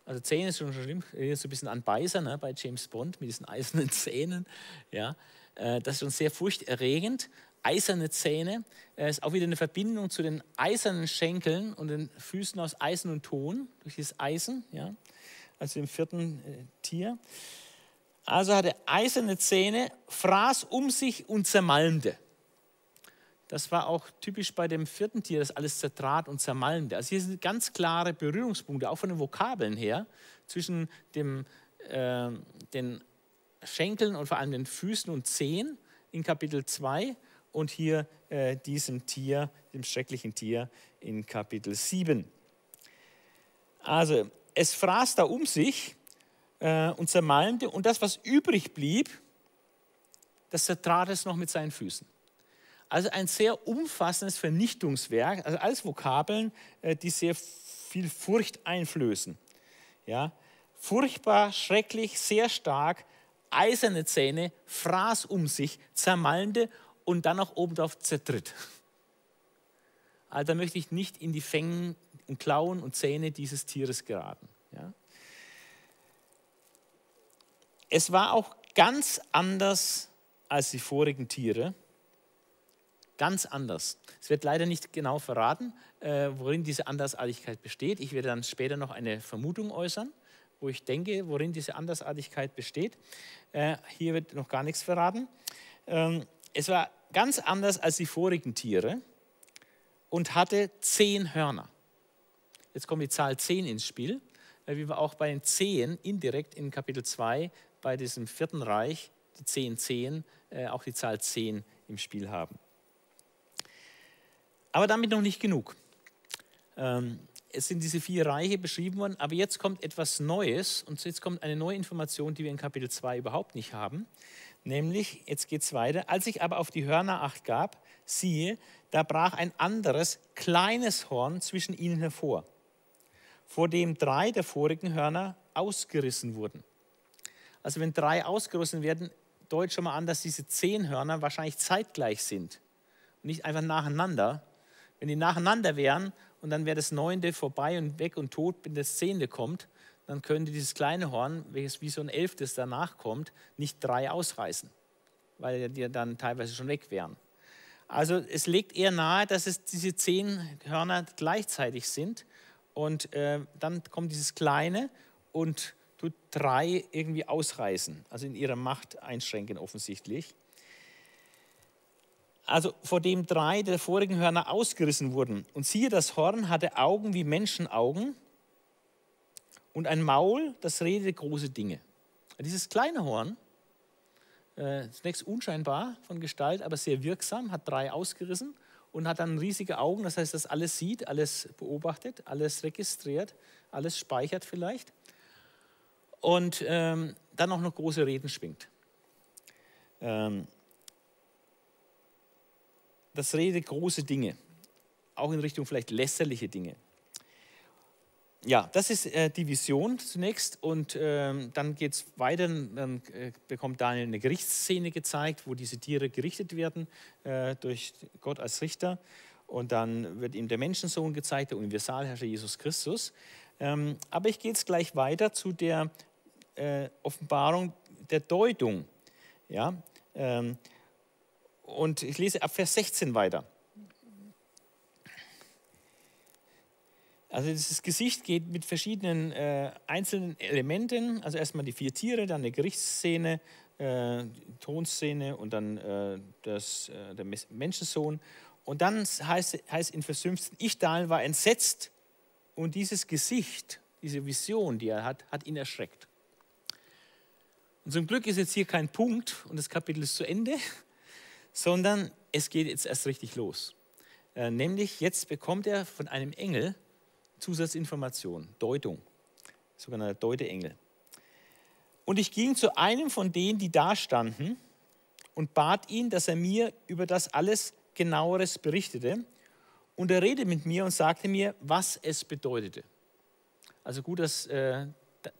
also Zähne ist schon schlimm, so ein bisschen an Beißer ne, bei James Bond mit diesen eisernen Zähnen. Ja, äh, das ist schon sehr furchterregend. Eiserne Zähne äh, ist auch wieder eine Verbindung zu den eisernen Schenkeln und den Füßen aus Eisen und Ton durch dieses Eisen, ja, also dem vierten äh, Tier. Also hatte eiserne Zähne, fraß um sich und zermalmte. Das war auch typisch bei dem vierten Tier, das alles zertrat und zermalmte. Also hier sind ganz klare Berührungspunkte, auch von den Vokabeln her, zwischen dem, äh, den Schenkeln und vor allem den Füßen und Zehen in Kapitel 2 und hier äh, diesem Tier, dem schrecklichen Tier in Kapitel 7. Also es fraß da um sich äh, und zermalmte und das, was übrig blieb, das zertrat es noch mit seinen Füßen. Also ein sehr umfassendes Vernichtungswerk, also alles Vokabeln, äh, die sehr viel Furcht einflößen. Ja? Furchtbar, schrecklich, sehr stark, eiserne Zähne, fraß um sich, zermalmte und dann auch obendrauf zertritt. Also da möchte ich nicht in die Fängen und Klauen und Zähne dieses Tieres geraten. Ja? Es war auch ganz anders als die vorigen Tiere ganz anders. Es wird leider nicht genau verraten, äh, worin diese Andersartigkeit besteht. Ich werde dann später noch eine Vermutung äußern, wo ich denke, worin diese Andersartigkeit besteht. Äh, hier wird noch gar nichts verraten. Ähm, es war ganz anders als die vorigen Tiere und hatte zehn Hörner. Jetzt kommt die Zahl zehn ins Spiel, äh, wie wir auch bei den Zehen indirekt in Kapitel 2 bei diesem vierten Reich, die zehn Zehen, äh, auch die Zahl zehn im Spiel haben. Aber damit noch nicht genug. Ähm, es sind diese vier Reiche beschrieben worden, aber jetzt kommt etwas Neues und jetzt kommt eine neue Information, die wir in Kapitel 2 überhaupt nicht haben. Nämlich, jetzt geht es weiter, als ich aber auf die Hörner acht gab, siehe, da brach ein anderes, kleines Horn zwischen ihnen hervor, vor dem drei der vorigen Hörner ausgerissen wurden. Also wenn drei ausgerissen werden, deutet schon mal an, dass diese zehn Hörner wahrscheinlich zeitgleich sind, nicht einfach nacheinander, wenn die nacheinander wären und dann wäre das Neunte vorbei und weg und tot, wenn das Zehnte kommt, dann könnte dieses kleine Horn, welches wie so ein Elftes danach kommt, nicht drei ausreißen, weil die dann teilweise schon weg wären. Also es legt eher nahe, dass es diese zehn Hörner gleichzeitig sind und äh, dann kommt dieses kleine und tut drei irgendwie ausreißen, also in ihrer Macht einschränken offensichtlich also vor dem drei der vorigen Hörner ausgerissen wurden. Und siehe, das Horn hatte Augen wie Menschenaugen und ein Maul, das redete große Dinge. Dieses kleine Horn, äh, zunächst unscheinbar von Gestalt, aber sehr wirksam, hat drei ausgerissen und hat dann riesige Augen, das heißt, das alles sieht, alles beobachtet, alles registriert, alles speichert vielleicht. Und ähm, dann auch noch große Reden schwingt. Ähm, das redet große Dinge, auch in Richtung vielleicht lästerliche Dinge. ja, das ist äh, die Vision zunächst und ähm, dann geht es weiter. Dann äh, bekommt Daniel eine Gerichtsszene gezeigt, wo diese Tiere gerichtet werden äh, durch Gott als Richter. Und dann wird ihm der Menschensohn gezeigt, der Universalherrscher Jesus Christus. Ähm, aber ich gehe jetzt gleich weiter zu der äh, Offenbarung der Deutung. Ja? Ähm, und ich lese ab Vers 16 weiter. Also dieses Gesicht geht mit verschiedenen äh, einzelnen Elementen. Also erstmal die vier Tiere, dann eine Gerichtsszene, äh, Tonszene und dann äh, das, äh, der Menschensohn. Und dann heißt, heißt in Vers 15, ich Daniel war entsetzt und dieses Gesicht, diese Vision, die er hat, hat ihn erschreckt. Und zum Glück ist jetzt hier kein Punkt und das Kapitel ist zu Ende, sondern es geht jetzt erst richtig los. Äh, nämlich jetzt bekommt er von einem Engel Zusatzinformation, Deutung, sogenannter Deuteengel. Und ich ging zu einem von denen, die da standen, und bat ihn, dass er mir über das alles genaueres berichtete. Und er redete mit mir und sagte mir, was es bedeutete. Also gut, dass äh,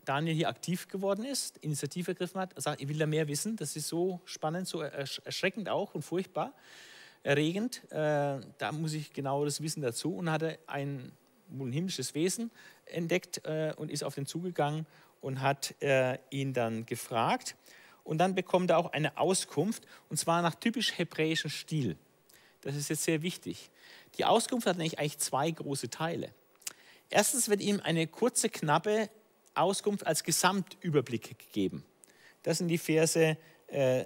Daniel hier aktiv geworden ist, Initiative ergriffen hat, sagt, ich will da mehr wissen. Das ist so spannend, so erschreckend auch und furchtbar, erregend. Äh, da muss ich genaueres Wissen dazu. Und hatte ein ein himmlisches Wesen entdeckt äh, und ist auf den zugegangen und hat äh, ihn dann gefragt. Und dann bekommt er auch eine Auskunft, und zwar nach typisch hebräischem Stil. Das ist jetzt sehr wichtig. Die Auskunft hat nämlich eigentlich zwei große Teile. Erstens wird ihm eine kurze, knappe Auskunft als Gesamtüberblick gegeben. Das sind die Verse äh,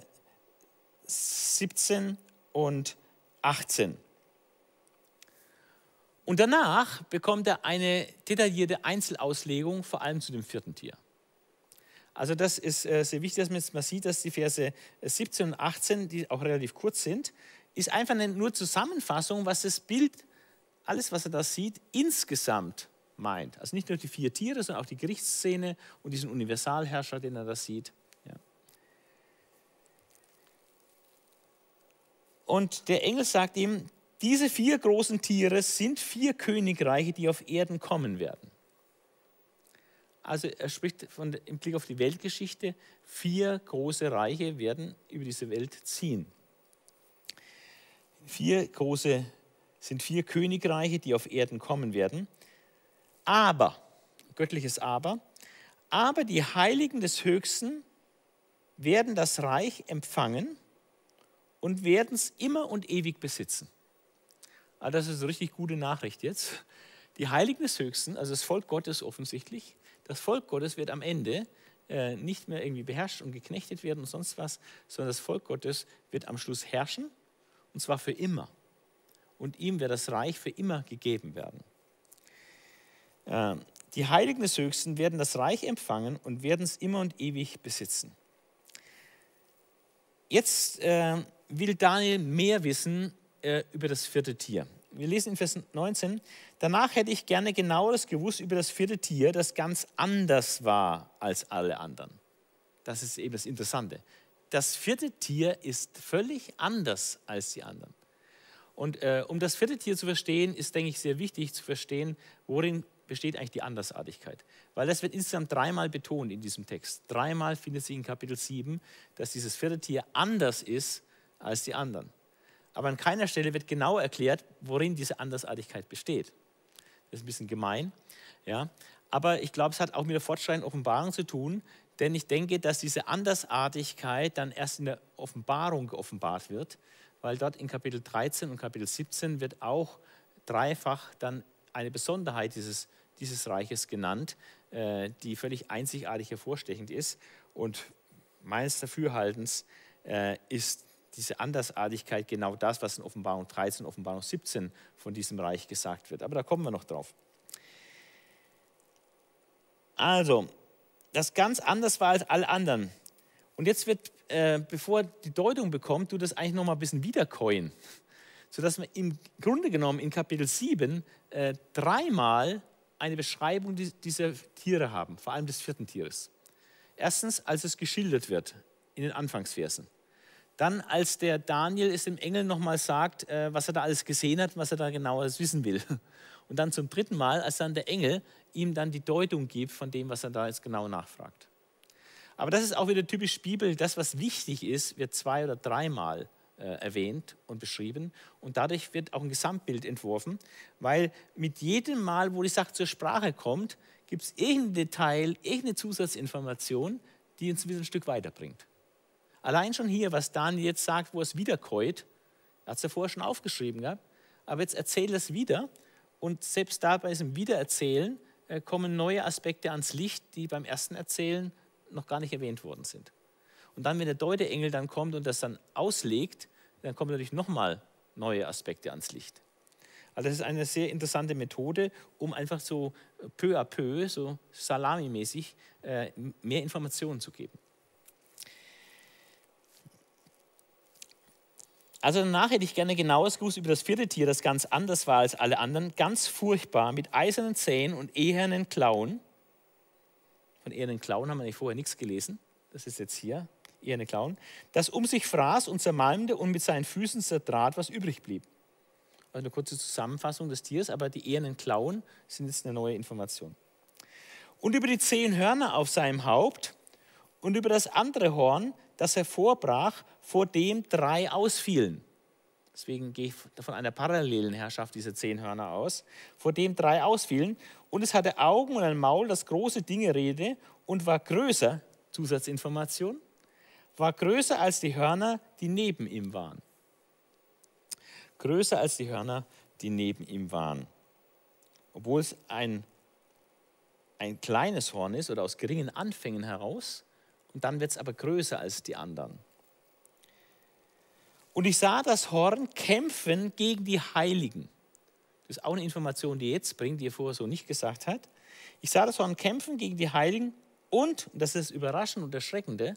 17 und 18. Und danach bekommt er eine detaillierte Einzelauslegung, vor allem zu dem vierten Tier. Also das ist äh, sehr wichtig, dass man sieht, dass die Verse 17 und 18, die auch relativ kurz sind, ist einfach nur Zusammenfassung, was das Bild, alles, was er da sieht, insgesamt meint. Also nicht nur die vier Tiere, sondern auch die Gerichtsszene und diesen Universalherrscher, den er da sieht. Ja. Und der Engel sagt ihm, diese vier großen Tiere sind vier Königreiche, die auf Erden kommen werden. Also er spricht von, im Blick auf die Weltgeschichte, vier große Reiche werden über diese Welt ziehen. Vier große sind vier Königreiche, die auf Erden kommen werden. Aber, göttliches Aber, aber die Heiligen des Höchsten werden das Reich empfangen und werden es immer und ewig besitzen. Ah, das ist eine richtig gute Nachricht jetzt. Die Heiligen des Höchsten, also das Volk Gottes offensichtlich, das Volk Gottes wird am Ende äh, nicht mehr irgendwie beherrscht und geknechtet werden und sonst was, sondern das Volk Gottes wird am Schluss herrschen und zwar für immer. Und ihm wird das Reich für immer gegeben werden. Äh, die Heiligen des Höchsten werden das Reich empfangen und werden es immer und ewig besitzen. Jetzt äh, will Daniel mehr wissen äh, über das vierte Tier. Wir lesen in Vers 19, danach hätte ich gerne genaueres gewusst über das vierte Tier, das ganz anders war als alle anderen. Das ist eben das Interessante. Das vierte Tier ist völlig anders als die anderen. Und äh, um das vierte Tier zu verstehen, ist, denke ich, sehr wichtig zu verstehen, worin besteht eigentlich die Andersartigkeit. Weil das wird insgesamt dreimal betont in diesem Text. Dreimal findet sich in Kapitel 7, dass dieses vierte Tier anders ist als die anderen aber an keiner Stelle wird genau erklärt, worin diese Andersartigkeit besteht. Das ist ein bisschen gemein, ja. Aber ich glaube, es hat auch mit der fortschreitenden Offenbarung zu tun, denn ich denke, dass diese Andersartigkeit dann erst in der Offenbarung geoffenbart wird, weil dort in Kapitel 13 und Kapitel 17 wird auch dreifach dann eine Besonderheit dieses, dieses Reiches genannt, äh, die völlig einzigartig hervorstechend ist. Und meines Dafürhaltens äh, ist diese Andersartigkeit genau das, was in Offenbarung 13 und Offenbarung 17 von diesem Reich gesagt wird. Aber da kommen wir noch drauf. Also, das ganz anders war als alle anderen. Und jetzt wird, äh, bevor die Deutung bekommt, du das eigentlich noch mal ein bisschen wiederkäuen. Sodass wir im Grunde genommen in Kapitel 7 äh, dreimal eine Beschreibung dieser Tiere haben, vor allem des vierten Tieres. Erstens, als es geschildert wird in den Anfangsversen. Dann, als der Daniel es dem Engel nochmal sagt, äh, was er da alles gesehen hat, was er da genaueres wissen will. Und dann zum dritten Mal, als dann der Engel ihm dann die Deutung gibt von dem, was er da jetzt genau nachfragt. Aber das ist auch wieder typisch Bibel. Das, was wichtig ist, wird zwei oder dreimal erwähnt und beschrieben. Und dadurch wird auch ein Gesamtbild entworfen, weil mit jedem Mal, wo die Sache zur Sprache kommt, gibt es irgendein Detail, irgendeine Zusatzinformation, die uns wieder ein Stück weiterbringt. Allein schon hier, was Daniel jetzt sagt, wo es wiederkäut, er hat es ja vorher schon aufgeschrieben gehabt, aber jetzt erzählt er es wieder und selbst da bei diesem Wiedererzählen äh, kommen neue Aspekte ans Licht, die beim ersten Erzählen noch gar nicht erwähnt worden sind. Und dann, wenn der Deuteengel dann kommt und das dann auslegt, dann kommen natürlich nochmal neue Aspekte ans Licht. Also das ist eine sehr interessante Methode, um einfach so peu à peu, so salamimäßig, äh, mehr Informationen zu geben. Also danach hätte ich gerne genaues gewusst über das vierte Tier, das ganz anders war als alle anderen, ganz furchtbar, mit eisernen Zähnen und ehernen Klauen. Von ehernen Klauen haben wir vorher nichts gelesen. Das ist jetzt hier, eherne Klauen. Das um sich fraß und zermalmte und mit seinen Füßen zertrat, was übrig blieb. Also eine kurze Zusammenfassung des Tiers, aber die ehernen Klauen sind jetzt eine neue Information. Und über die zehn Hörner auf seinem Haupt und über das andere Horn, das hervorbrach, vor dem drei ausfielen. Deswegen gehe ich von einer parallelen Herrschaft dieser zehn Hörner aus, vor dem drei ausfielen. Und es hatte Augen und ein Maul, das große Dinge rede und war größer, Zusatzinformation, war größer als die Hörner, die neben ihm waren größer als die Hörner, die neben ihm waren. Obwohl es ein, ein kleines Horn ist oder aus geringen Anfängen heraus, und dann wird es aber größer als die anderen. Und ich sah das Horn kämpfen gegen die Heiligen. Das ist auch eine Information, die jetzt bringt, die er vorher so nicht gesagt hat. Ich sah das Horn kämpfen gegen die Heiligen und, das ist das Überraschende und Erschreckende,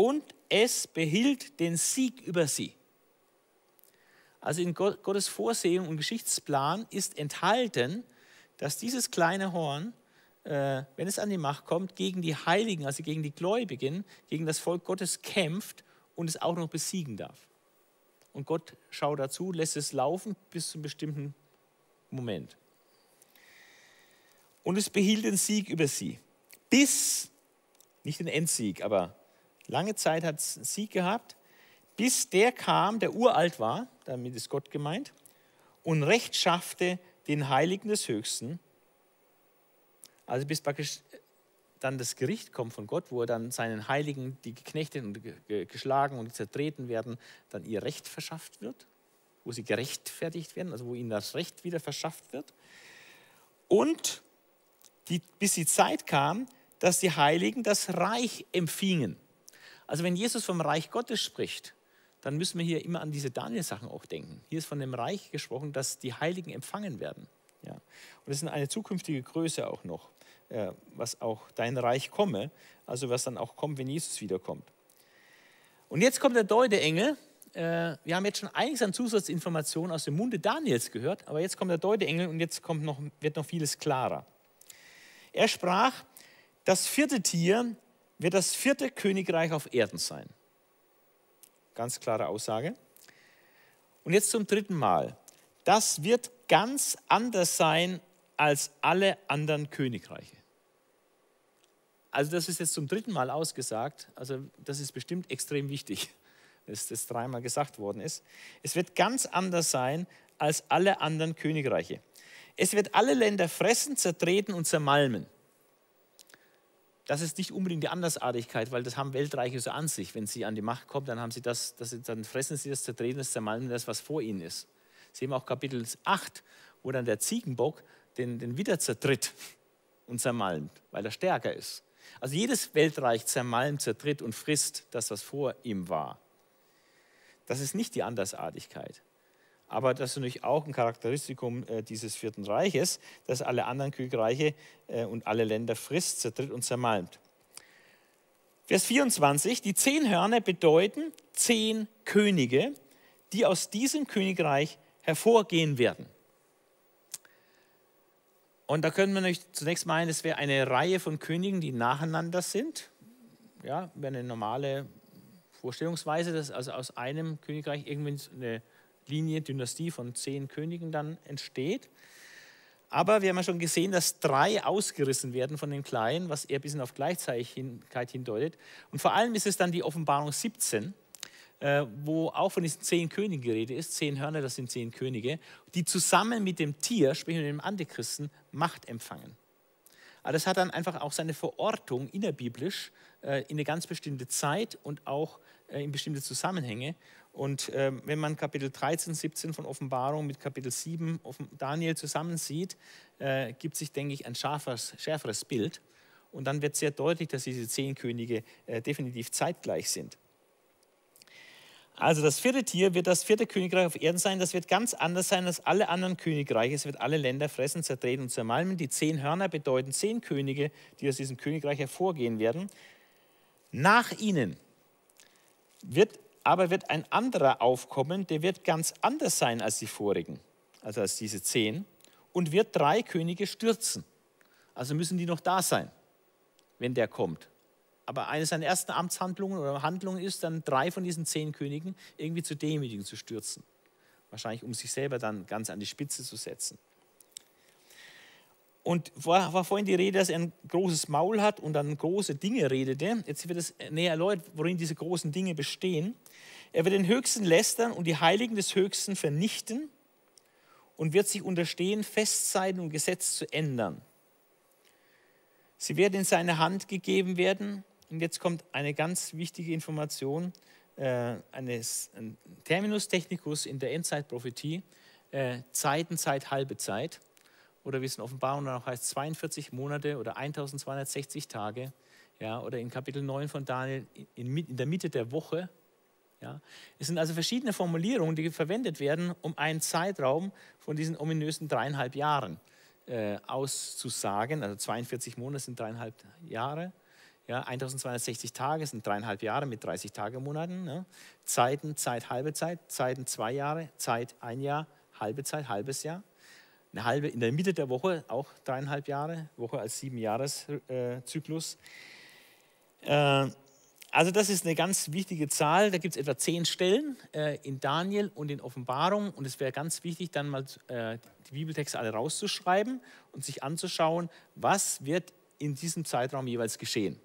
und es behielt den Sieg über sie. Also in Gottes Vorsehung und Geschichtsplan ist enthalten, dass dieses kleine Horn, äh, wenn es an die Macht kommt, gegen die Heiligen, also gegen die Gläubigen, gegen das Volk Gottes kämpft und es auch noch besiegen darf. Und Gott schaut dazu, lässt es laufen bis zu einem bestimmten Moment. Und es behielt den Sieg über sie. Bis, nicht den Endsieg, aber lange Zeit hat es Sieg gehabt, bis der kam, der uralt war, damit ist Gott gemeint, und Recht schaffte den Heiligen des Höchsten. Also bis praktisch dann das Gericht kommt von Gott, wo er dann seinen Heiligen, die geknechtet und geschlagen und zertreten werden, dann ihr Recht verschafft wird, wo sie gerechtfertigt werden, also wo ihnen das Recht wieder verschafft wird. Und die, bis die Zeit kam, dass die Heiligen das Reich empfingen. Also wenn Jesus vom Reich Gottes spricht, dann müssen wir hier immer an diese Daniel-Sachen auch denken. Hier ist von dem Reich gesprochen, dass die Heiligen empfangen werden. Ja. Und das ist eine zukünftige Größe auch noch, äh, was auch dein Reich komme, also was dann auch kommt, wenn Jesus wiederkommt. Und jetzt kommt der Deuteengel. Äh, wir haben jetzt schon einiges an Zusatzinformationen aus dem Munde Daniels gehört, aber jetzt kommt der Deuteengel und jetzt kommt noch, wird noch vieles klarer. Er sprach, das vierte Tier wird das vierte Königreich auf Erden sein. Ganz klare Aussage. Und jetzt zum dritten Mal. Das wird ganz anders sein als alle anderen Königreiche. Also das ist jetzt zum dritten Mal ausgesagt. Also das ist bestimmt extrem wichtig, dass das dreimal gesagt worden ist. Es wird ganz anders sein als alle anderen Königreiche. Es wird alle Länder fressen, zertreten und zermalmen das ist nicht unbedingt die Andersartigkeit, weil das haben Weltreiche so an sich. Wenn sie an die Macht kommen, dann haben sie das, das dann fressen sie das, zertreten das, zermalmen das, was vor ihnen ist. Sehen wir auch Kapitel 8, wo dann der Ziegenbock den, den wieder zertritt und zermalmt, weil er stärker ist. Also jedes Weltreich zermalmt, zertritt und frisst das, was vor ihm war. Das ist nicht die Andersartigkeit. Aber das ist natürlich auch ein Charakteristikum äh, dieses Vierten Reiches, dass alle anderen Königreiche äh, und alle Länder frisst, zertritt und zermalmt. Vers 24, die zehn Hörner bedeuten zehn Könige, die aus diesem Königreich hervorgehen werden. Und da können wir natürlich zunächst meinen, es wäre eine Reihe von Königen, die nacheinander sind. Ja, wäre eine normale Vorstellungsweise, dass also aus einem Königreich irgendwie eine Linie, Dynastie von zehn Königen dann entsteht. Aber wir haben ja schon gesehen, dass drei ausgerissen werden von den Kleinen, was eher ein bisschen auf Gleichzeitigkeit hindeutet. Und vor allem ist es dann die Offenbarung 17, äh, wo auch von diesen zehn Königen die Rede ist. Zehn Hörner, das sind zehn Könige, die zusammen mit dem Tier, sprich mit dem Antichristen, Macht empfangen. Aber das hat dann einfach auch seine Verortung innerbiblisch äh, in eine ganz bestimmte Zeit und auch äh, in bestimmte Zusammenhänge. Und äh, wenn man Kapitel 13, 17 von Offenbarung mit Kapitel 7 Daniel zusammensieht, äh, gibt sich, denke ich, ein scharferes, schärferes Bild. Und dann wird sehr deutlich, dass diese zehn Könige äh, definitiv zeitgleich sind. Also das vierte Tier wird das vierte Königreich auf Erden sein. Das wird ganz anders sein als alle anderen Königreiche. Es wird alle Länder fressen, zertreten und zermalmen. Die zehn Hörner bedeuten zehn Könige, die aus diesem Königreich hervorgehen werden. Nach ihnen wird aber wird ein anderer aufkommen, der wird ganz anders sein als die vorigen, also als diese zehn, und wird drei Könige stürzen. Also müssen die noch da sein, wenn der kommt. Aber eine seiner ersten Amtshandlungen oder Handlungen ist dann, drei von diesen zehn Königen irgendwie zu demütigen, zu stürzen. Wahrscheinlich, um sich selber dann ganz an die Spitze zu setzen. Und war, war vorhin die Rede, dass er ein großes Maul hat und dann große Dinge redete. Jetzt wird es näher erläutert, worin diese großen Dinge bestehen. Er wird den Höchsten lästern und die Heiligen des Höchsten vernichten und wird sich unterstehen, Festzeiten und Gesetz zu ändern. Sie werden in seine Hand gegeben werden. Und jetzt kommt eine ganz wichtige Information, äh, eines, ein Terminus technicus in der Endzeitprophetie, äh, Zeiten, Zeit, halbe Zeit oder wie es in Offenbarung auch heißt, 42 Monate oder 1260 Tage. Ja, oder in Kapitel 9 von Daniel in, in der Mitte der Woche. Ja. Es sind also verschiedene Formulierungen, die verwendet werden, um einen Zeitraum von diesen ominösen dreieinhalb Jahren äh, auszusagen. Also 42 Monate sind dreieinhalb Jahre. Ja, 1260 Tage sind dreieinhalb Jahre mit 30 Tagemonaten. Ne? Zeiten, Zeit, halbe Zeit, Zeiten zwei Jahre, Zeit ein Jahr, halbe Zeit, halbes Jahr eine halbe, in der Mitte der Woche auch dreieinhalb Jahre, Woche als sieben Jahreszyklus. Äh, also das ist eine ganz wichtige Zahl. Da gibt es etwa zehn Stellen äh, in Daniel und in Offenbarung. Und es wäre ganz wichtig, dann mal äh, die Bibeltexte alle rauszuschreiben und sich anzuschauen, was wird in diesem Zeitraum jeweils geschehen.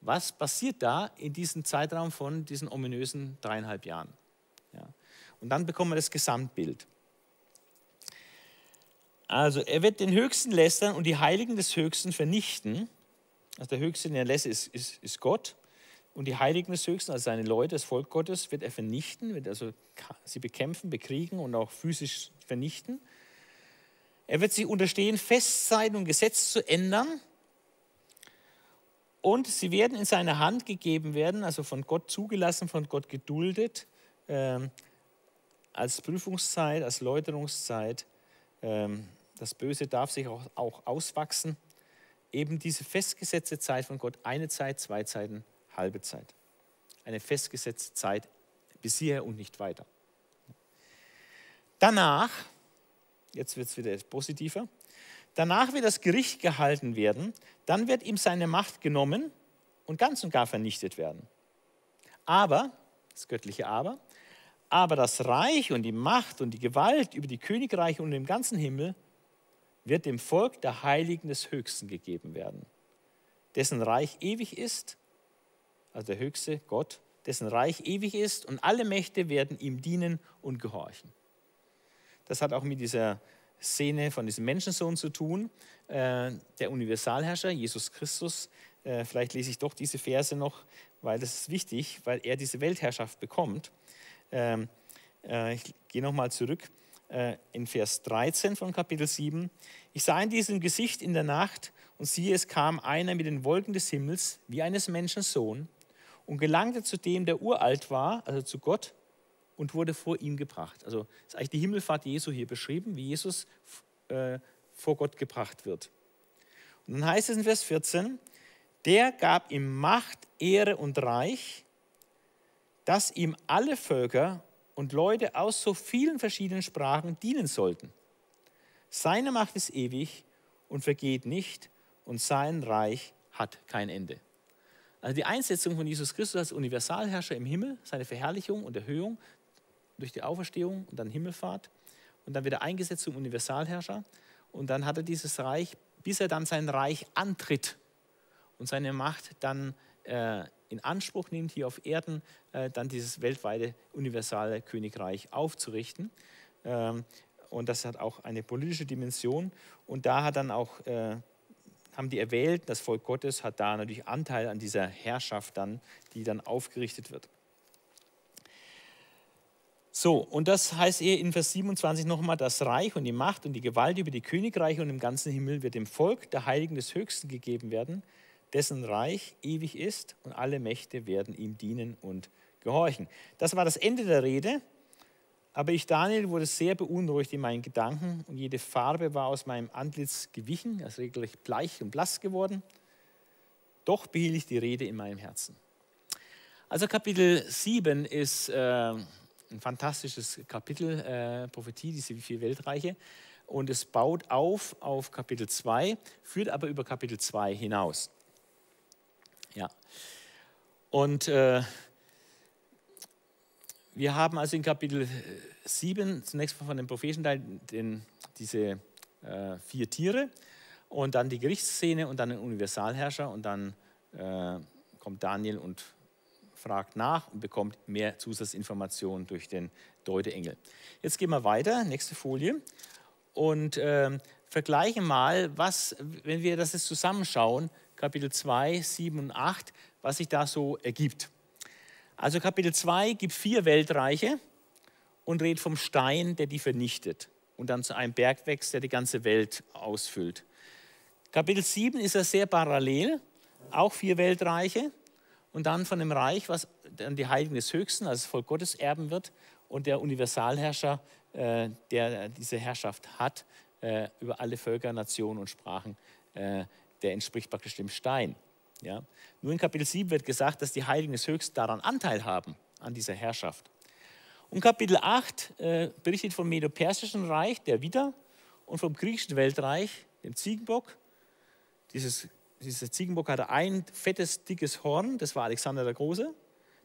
Was passiert da in diesem Zeitraum von diesen ominösen dreieinhalb Jahren? Ja. Und dann bekommen wir das Gesamtbild. Also er wird den Höchsten lästern und die Heiligen des Höchsten vernichten. Also der Höchste, den er lässt, ist, ist, ist Gott. Und die Heiligen des Höchsten, also seine Leute, das Volk Gottes, wird er vernichten, wird also sie bekämpfen, bekriegen und auch physisch vernichten. Er wird sich unterstehen, Festzeiten und Gesetz zu ändern. Und sie werden in seine Hand gegeben werden, also von Gott zugelassen, von Gott geduldet, äh, als Prüfungszeit, als Läuterungszeit. Ähm, das Böse darf sich auch, auch auswachsen. Eben diese festgesetzte Zeit von Gott, eine Zeit, zwei Zeiten, halbe Zeit. Eine festgesetzte Zeit bis hierher und nicht weiter. Danach, jetzt wird es wieder positiver, danach wird das Gericht gehalten werden, dann wird ihm seine Macht genommen und ganz und gar vernichtet werden. Aber, das göttliche Aber, aber das Reich und die Macht und die Gewalt über die Königreiche und den ganzen Himmel wird dem Volk der Heiligen des Höchsten gegeben werden, dessen Reich ewig ist, also der höchste Gott, dessen Reich ewig ist und alle Mächte werden ihm dienen und gehorchen. Das hat auch mit dieser Szene von diesem Menschensohn zu tun, äh, der Universalherrscher, Jesus Christus. Äh, vielleicht lese ich doch diese Verse noch, weil das ist wichtig, weil er diese Weltherrschaft bekommt. Ähm, äh, ich gehe nochmal zurück äh, in Vers 13 von Kapitel 7. Ich sah in diesem Gesicht in der Nacht und siehe, es kam einer mit den Wolken des Himmels wie eines Menschen Sohn und gelangte zu dem, der uralt war, also zu Gott, und wurde vor ihm gebracht. Also ist eigentlich die Himmelfahrt Jesu hier beschrieben, wie Jesus äh, vor Gott gebracht wird. Und dann heißt es in Vers 14, der gab ihm Macht, Ehre und Reich, dass ihm alle Völker und Leute aus so vielen verschiedenen Sprachen dienen sollten. Seine Macht ist ewig und vergeht nicht und sein Reich hat kein Ende. Also die Einsetzung von Jesus Christus als Universalherrscher im Himmel, seine Verherrlichung und Erhöhung durch die Auferstehung und dann Himmelfahrt und dann wieder eingesetzt zum Universalherrscher und dann hat er dieses Reich, bis er dann sein Reich antritt und seine Macht dann äh, in Anspruch nimmt, hier auf Erden äh, dann dieses weltweite universale Königreich aufzurichten. Ähm, und das hat auch eine politische Dimension. Und da hat dann auch, äh, haben die erwählt, das Volk Gottes hat da natürlich Anteil an dieser Herrschaft dann, die dann aufgerichtet wird. So, und das heißt hier in Vers 27 nochmal, das Reich und die Macht und die Gewalt über die Königreiche und im ganzen Himmel wird dem Volk der Heiligen des Höchsten gegeben werden, dessen Reich ewig ist und alle Mächte werden ihm dienen und gehorchen. Das war das Ende der Rede, aber ich, Daniel, wurde sehr beunruhigt in meinen Gedanken und jede Farbe war aus meinem Antlitz gewichen, also regelrecht bleich und blass geworden. Doch behielt ich die Rede in meinem Herzen. Also Kapitel 7 ist... Äh, ein fantastisches Kapitel, äh, Prophetie, diese vier Weltreiche. Und es baut auf auf Kapitel 2, führt aber über Kapitel 2 hinaus. Ja. Und äh, wir haben also in Kapitel 7 zunächst von dem prophetischen Teil den, diese äh, vier Tiere und dann die Gerichtsszene und dann den Universalherrscher und dann äh, kommt Daniel und fragt nach und bekommt mehr Zusatzinformationen durch den Deuteengel. Jetzt gehen wir weiter, nächste Folie, und äh, vergleichen mal, was, wenn wir das jetzt zusammenschauen, Kapitel 2, 7 und 8, was sich da so ergibt. Also Kapitel 2 gibt vier Weltreiche und redet vom Stein, der die vernichtet und dann zu einem Berg wächst, der die ganze Welt ausfüllt. Kapitel 7 ist ja sehr parallel, auch vier Weltreiche und dann von dem Reich, was dann die Heiligen des Höchsten, also das Volk Gottes, erben wird und der Universalherrscher, äh, der diese Herrschaft hat äh, über alle Völker, Nationen und Sprachen, äh, der entspricht praktisch dem Stein. Ja? Nur in Kapitel 7 wird gesagt, dass die Heiligen des Höchsten daran Anteil haben, an dieser Herrschaft. Und Kapitel 8 äh, berichtet vom Medo-Persischen Reich, der Widder, und vom griechischen Weltreich, dem Ziegenbock. Dieses dieser Ziegenbock hatte ein fettes, dickes Horn, das war Alexander der Große.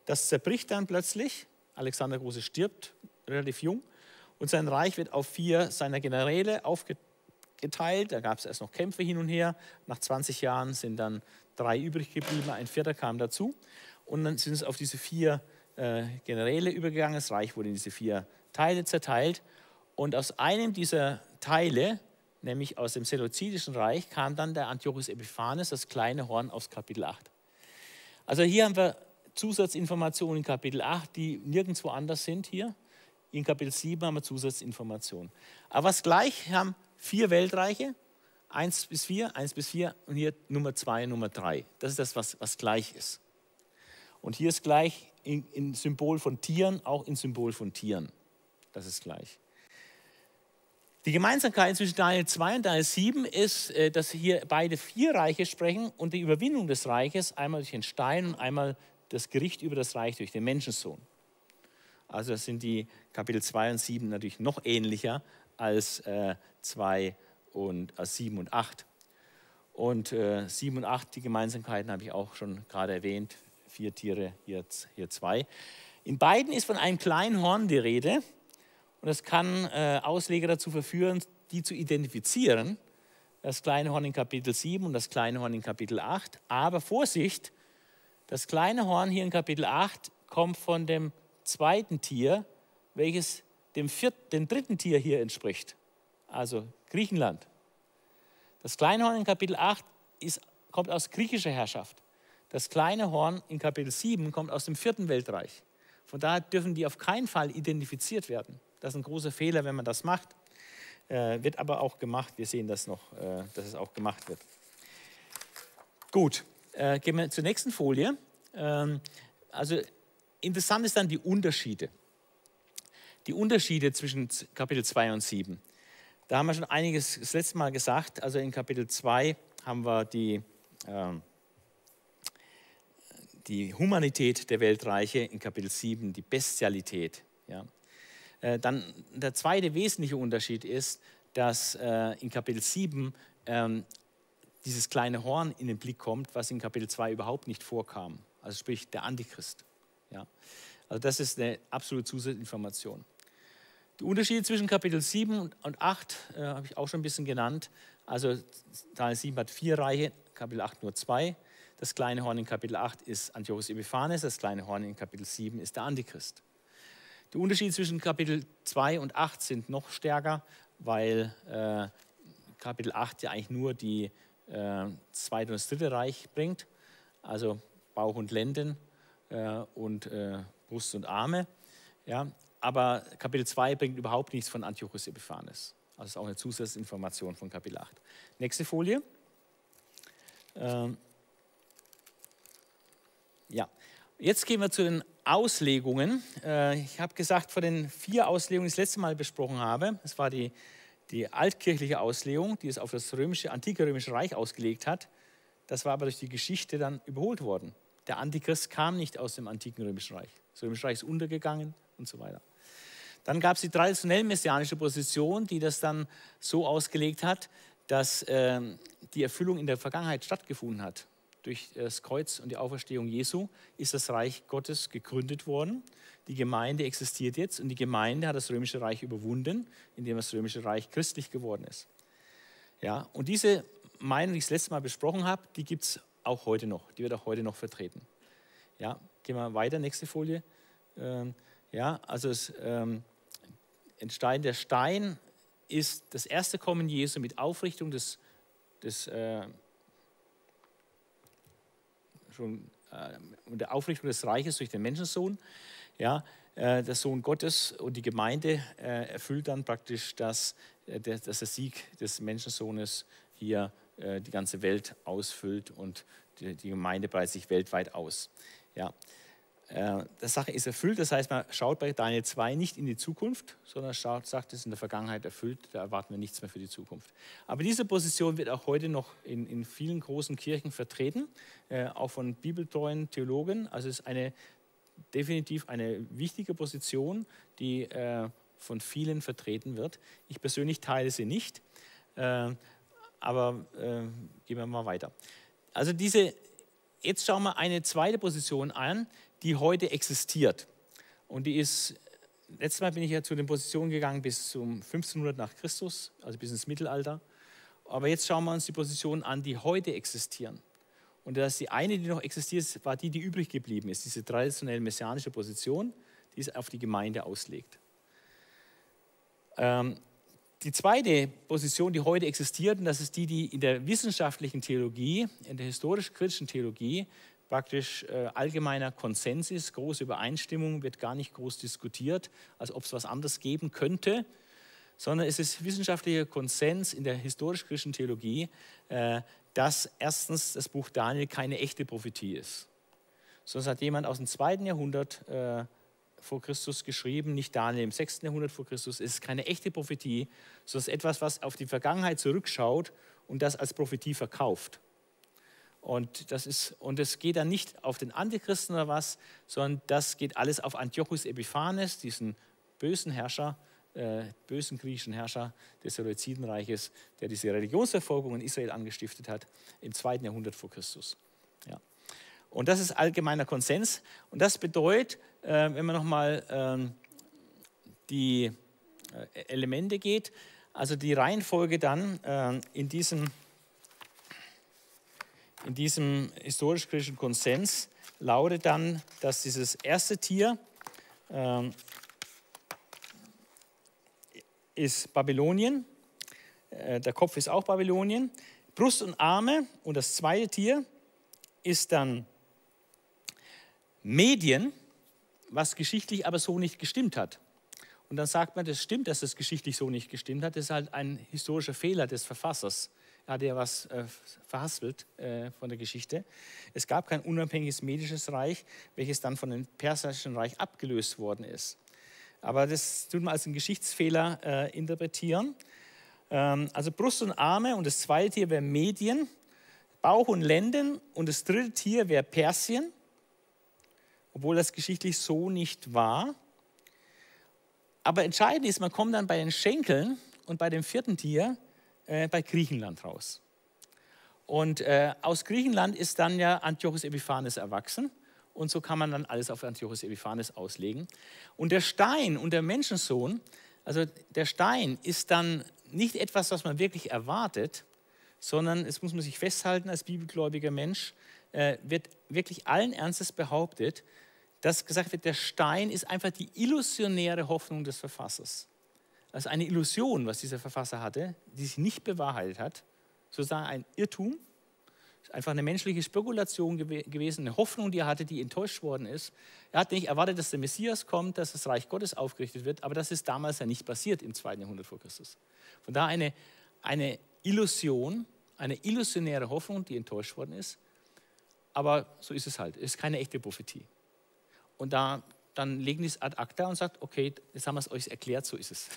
Das zerbricht dann plötzlich. Alexander der Große stirbt relativ jung und sein Reich wird auf vier seiner Generäle aufgeteilt. Da gab es erst noch Kämpfe hin und her. Nach 20 Jahren sind dann drei übrig geblieben, ein vierter kam dazu. Und dann sind es auf diese vier äh, Generäle übergegangen. Das Reich wurde in diese vier Teile zerteilt. Und aus einem dieser Teile nämlich aus dem Seleukidischen Reich, kam dann der Antiochus Epiphanes, das kleine Horn aus Kapitel 8. Also hier haben wir Zusatzinformationen in Kapitel 8, die nirgendwo anders sind hier. In Kapitel 7 haben wir Zusatzinformationen. Aber was gleich haben vier Weltreiche, 1 bis 4, 1 bis 4 und hier Nummer 2, Nummer 3. Das ist das, was, was gleich ist. Und hier ist gleich in, Symbol von Tieren, auch in Symbol von Tieren. Das ist gleich. Die Gemeinsamkeit zwischen Daniel 2 und Daniel 7 ist, äh, dass hier beide vier Reiche sprechen und die Überwindung des Reiches einmal durch den Stein und einmal das Gericht über das Reich durch den Menschensohn. Also sind die Kapitel 2 und 7 natürlich noch ähnlicher als äh, 2 und äh, 7 und 8. Und äh, 7 und 8, die Gemeinsamkeiten habe ich auch schon gerade erwähnt. Vier Tiere, hier, hier zwei. In beiden ist von einem kleinen Horn die Rede. Und das kann äh, Ausleger dazu verführen, die zu identifizieren. Das kleine Horn in Kapitel 7 und das kleine Horn in Kapitel 8. Aber Vorsicht, das kleine Horn hier in Kapitel 8 kommt von dem zweiten Tier, welches dem, vierten, dem dritten Tier hier entspricht, also Griechenland. Das kleine Horn in Kapitel 8 ist, kommt aus griechischer Herrschaft. Das kleine Horn in Kapitel 7 kommt aus dem vierten Weltreich. Von daher dürfen die auf keinen Fall identifiziert werden. Das ist ein großer Fehler, wenn man das macht. Äh, wird aber auch gemacht. Wir sehen das noch, äh, dass es auch gemacht wird. Gut, äh, gehen wir zur nächsten Folie. Ähm, also interessant ist dann die Unterschiede. Die Unterschiede zwischen Kapitel 2 und 7. Da haben wir schon einiges das letzte Mal gesagt. Also in Kapitel 2 haben wir die, ähm, die Humanität der Weltreiche, in Kapitel 7 die Bestialität. Ja. Äh, dann der zweite wesentliche Unterschied ist, dass äh, in Kapitel 7 ähm, dieses kleine Horn in den Blick kommt, was in Kapitel 2 überhaupt nicht vorkam. Also sprich der Antichrist. Ja. Also das ist eine absolute Zusatzinformation. Die Unterschiede zwischen Kapitel 7 und 8 äh, habe ich auch schon ein bisschen genannt. Also Daniel 7 hat vier Reiche, Kapitel 8 nur zwei. Das kleine Horn in Kapitel 8 ist Antiochus Epiphanes, das kleine Horn in Kapitel 7 ist der Antichrist. Die Unterschiede zwischen Kapitel 2 und 8 sind noch stärker, weil äh, Kapitel 8 ja eigentlich nur die äh, zweite und das dritte Reich bringt, also Bauch und Lenden äh, und äh, Brust und Arme. Ja, aber Kapitel 2 bringt überhaupt nichts von Antiochus Epiphanes. Also ist auch eine Zusatzinformation von Kapitel 8. Nächste Folie. Ähm, ja, jetzt gehen wir zu den Auslegungen. Äh, ich habe gesagt, von den vier Auslegungen, die ich das letzte Mal besprochen habe, das war die, die altkirchliche Auslegung, die es auf das römische, antike römische Reich ausgelegt hat. Das war aber durch die Geschichte dann überholt worden. Der Antichrist kam nicht aus dem antiken römischen Reich. Das römische Reich ist untergegangen und so weiter. Dann gab es die traditionell messianische Position, die das dann so ausgelegt hat, dass äh, die Erfüllung in der Vergangenheit stattgefunden hat. Durch das Kreuz und die Auferstehung Jesu ist das Reich Gottes gegründet worden. Die Gemeinde existiert jetzt und die Gemeinde hat das römische Reich überwunden, indem das römische Reich christlich geworden ist. Ja, und diese Meinung, die ich das letzte Mal besprochen habe, die gibt es auch heute noch. Die wird auch heute noch vertreten. Ja, gehen wir weiter, nächste Folie. Ähm, ja, also es, ähm, entstehen. Der Stein ist das erste Kommen Jesu mit Aufrichtung des, des äh, schon, äh, der Aufrichtung des Reiches durch den Menschensohn. Ja, äh, der Sohn Gottes und die Gemeinde äh, erfüllt dann praktisch, dass, äh, dass der Sieg des Menschensohnes hier äh, die ganze Welt ausfüllt und die, die Gemeinde breitet sich weltweit aus. Ja. Äh, die Sache ist erfüllt, das heißt, man schaut bei Daniel 2 nicht in die Zukunft, sondern schaut, sagt, es ist in der Vergangenheit erfüllt, da erwarten wir nichts mehr für die Zukunft. Aber diese Position wird auch heute noch in, in vielen großen Kirchen vertreten, äh, auch von bibeltreuen Theologen. Also es ist eine, definitiv eine wichtige Position, die äh, von vielen vertreten wird. Ich persönlich teile sie nicht, aber gehen wir mal weiter. Also diese, jetzt schauen wir eine zweite Position an, die heute existiert. Und die ist, letztes Mal bin ich ja zu den Positionen gegangen bis zum 1500 nach Christus, also bis ins Mittelalter. Aber jetzt schauen wir uns die Positionen an, die heute existieren. Und das die eine, die noch existiert, war die, die übrig geblieben ist, diese traditionell messianische Position, die es auf die Gemeinde auslegt. Ähm, die zweite Position, die heute existiert, und das ist die, die in der wissenschaftlichen Theologie, in der historisch-kritischen Theologie praktisch äh, allgemeiner Konsens ist, große Übereinstimmung, wird gar nicht groß diskutiert, als ob es was anderes geben könnte, sondern es ist wissenschaftlicher Konsens in der historisch-christlichen Theologie, äh, dass erstens das Buch Daniel keine echte Prophetie ist. Sondern hat jemand aus dem zweiten Jahrhundert äh, vor Christus geschrieben, nicht Daniel im sechsten Jahrhundert vor Christus. Es ist keine echte Prophetie, sondern etwas, was auf die Vergangenheit zurückschaut und das als Prophetie verkauft. Und das ist, und es geht dann nicht auf den Antichristen oder was, sondern das geht alles auf Antiochus Epiphanes, diesen bösen Herrscher, äh, bösen griechischen Herrscher des Seleuzidenreiches, der diese Religionsverfolgung in Israel angestiftet hat, im zweiten Jahrhundert vor Christus. Ja. Und das ist allgemeiner Konsens. Und das bedeutet, äh, wenn man nochmal ähm, die äh, Elemente geht, also die Reihenfolge dann äh, in diesem in diesem historisch-kritischen Konsens lautet dann, dass dieses erste Tier ähm, ist Babylonien, äh, der Kopf ist auch Babylonien, Brust und Arme und das zweite Tier ist dann Medien, was geschichtlich aber so nicht gestimmt hat. Und dann sagt man, das stimmt, dass es geschichtlich so nicht gestimmt hat. Das ist halt ein historischer Fehler des Verfassers hat er was äh, verhaspelt äh, von der Geschichte. Es gab kein unabhängiges medisches Reich, welches dann von dem persischen Reich abgelöst worden ist. Aber das tut man als einen Geschichtsfehler äh, interpretieren. Ähm, also Brust und Arme und das zweite Tier wäre Medien, Bauch und Lenden und das dritte Tier wäre Persien, obwohl das geschichtlich so nicht war. Aber entscheidend ist, man kommt dann bei den Schenkeln und bei dem vierten Tier äh, bei Griechenland raus. Und äh, aus Griechenland ist dann ja Antiochus Epiphanes erwachsen. Und so kann man dann alles auf Antiochus Epiphanes auslegen. Und der Stein und der Menschensohn Also der Stein ist dann nicht etwas, was man wirklich erwartet, sondern es muss man sich festhalten als bibelgläubiger Mensch, äh, wird wirklich allen Ernstes behauptet, dass gesagt wird, der Stein ist einfach die illusionäre Hoffnung des Verfassers. Also eine Illusion, was dieser Verfasser hatte, die sich nicht bewahrheitet hat, sozusagen ein Irrtum, einfach eine menschliche Spekulation gew gewesen, eine Hoffnung, die er hatte, die enttäuscht worden ist. Er hat nicht erwartet, dass der Messias kommt, dass das Reich Gottes aufgerichtet wird, aber das ist damals ja nicht passiert im zweiten Jahrhundert vor Christus. Von daher eine, eine Illusion, eine illusionäre Hoffnung, die enttäuscht worden ist. Aber so ist es halt. Es ist keine echte Prophetie. Und da, dann legen die es ad acta und sagt, okay, jetzt haben wir es euch erklärt, so ist es.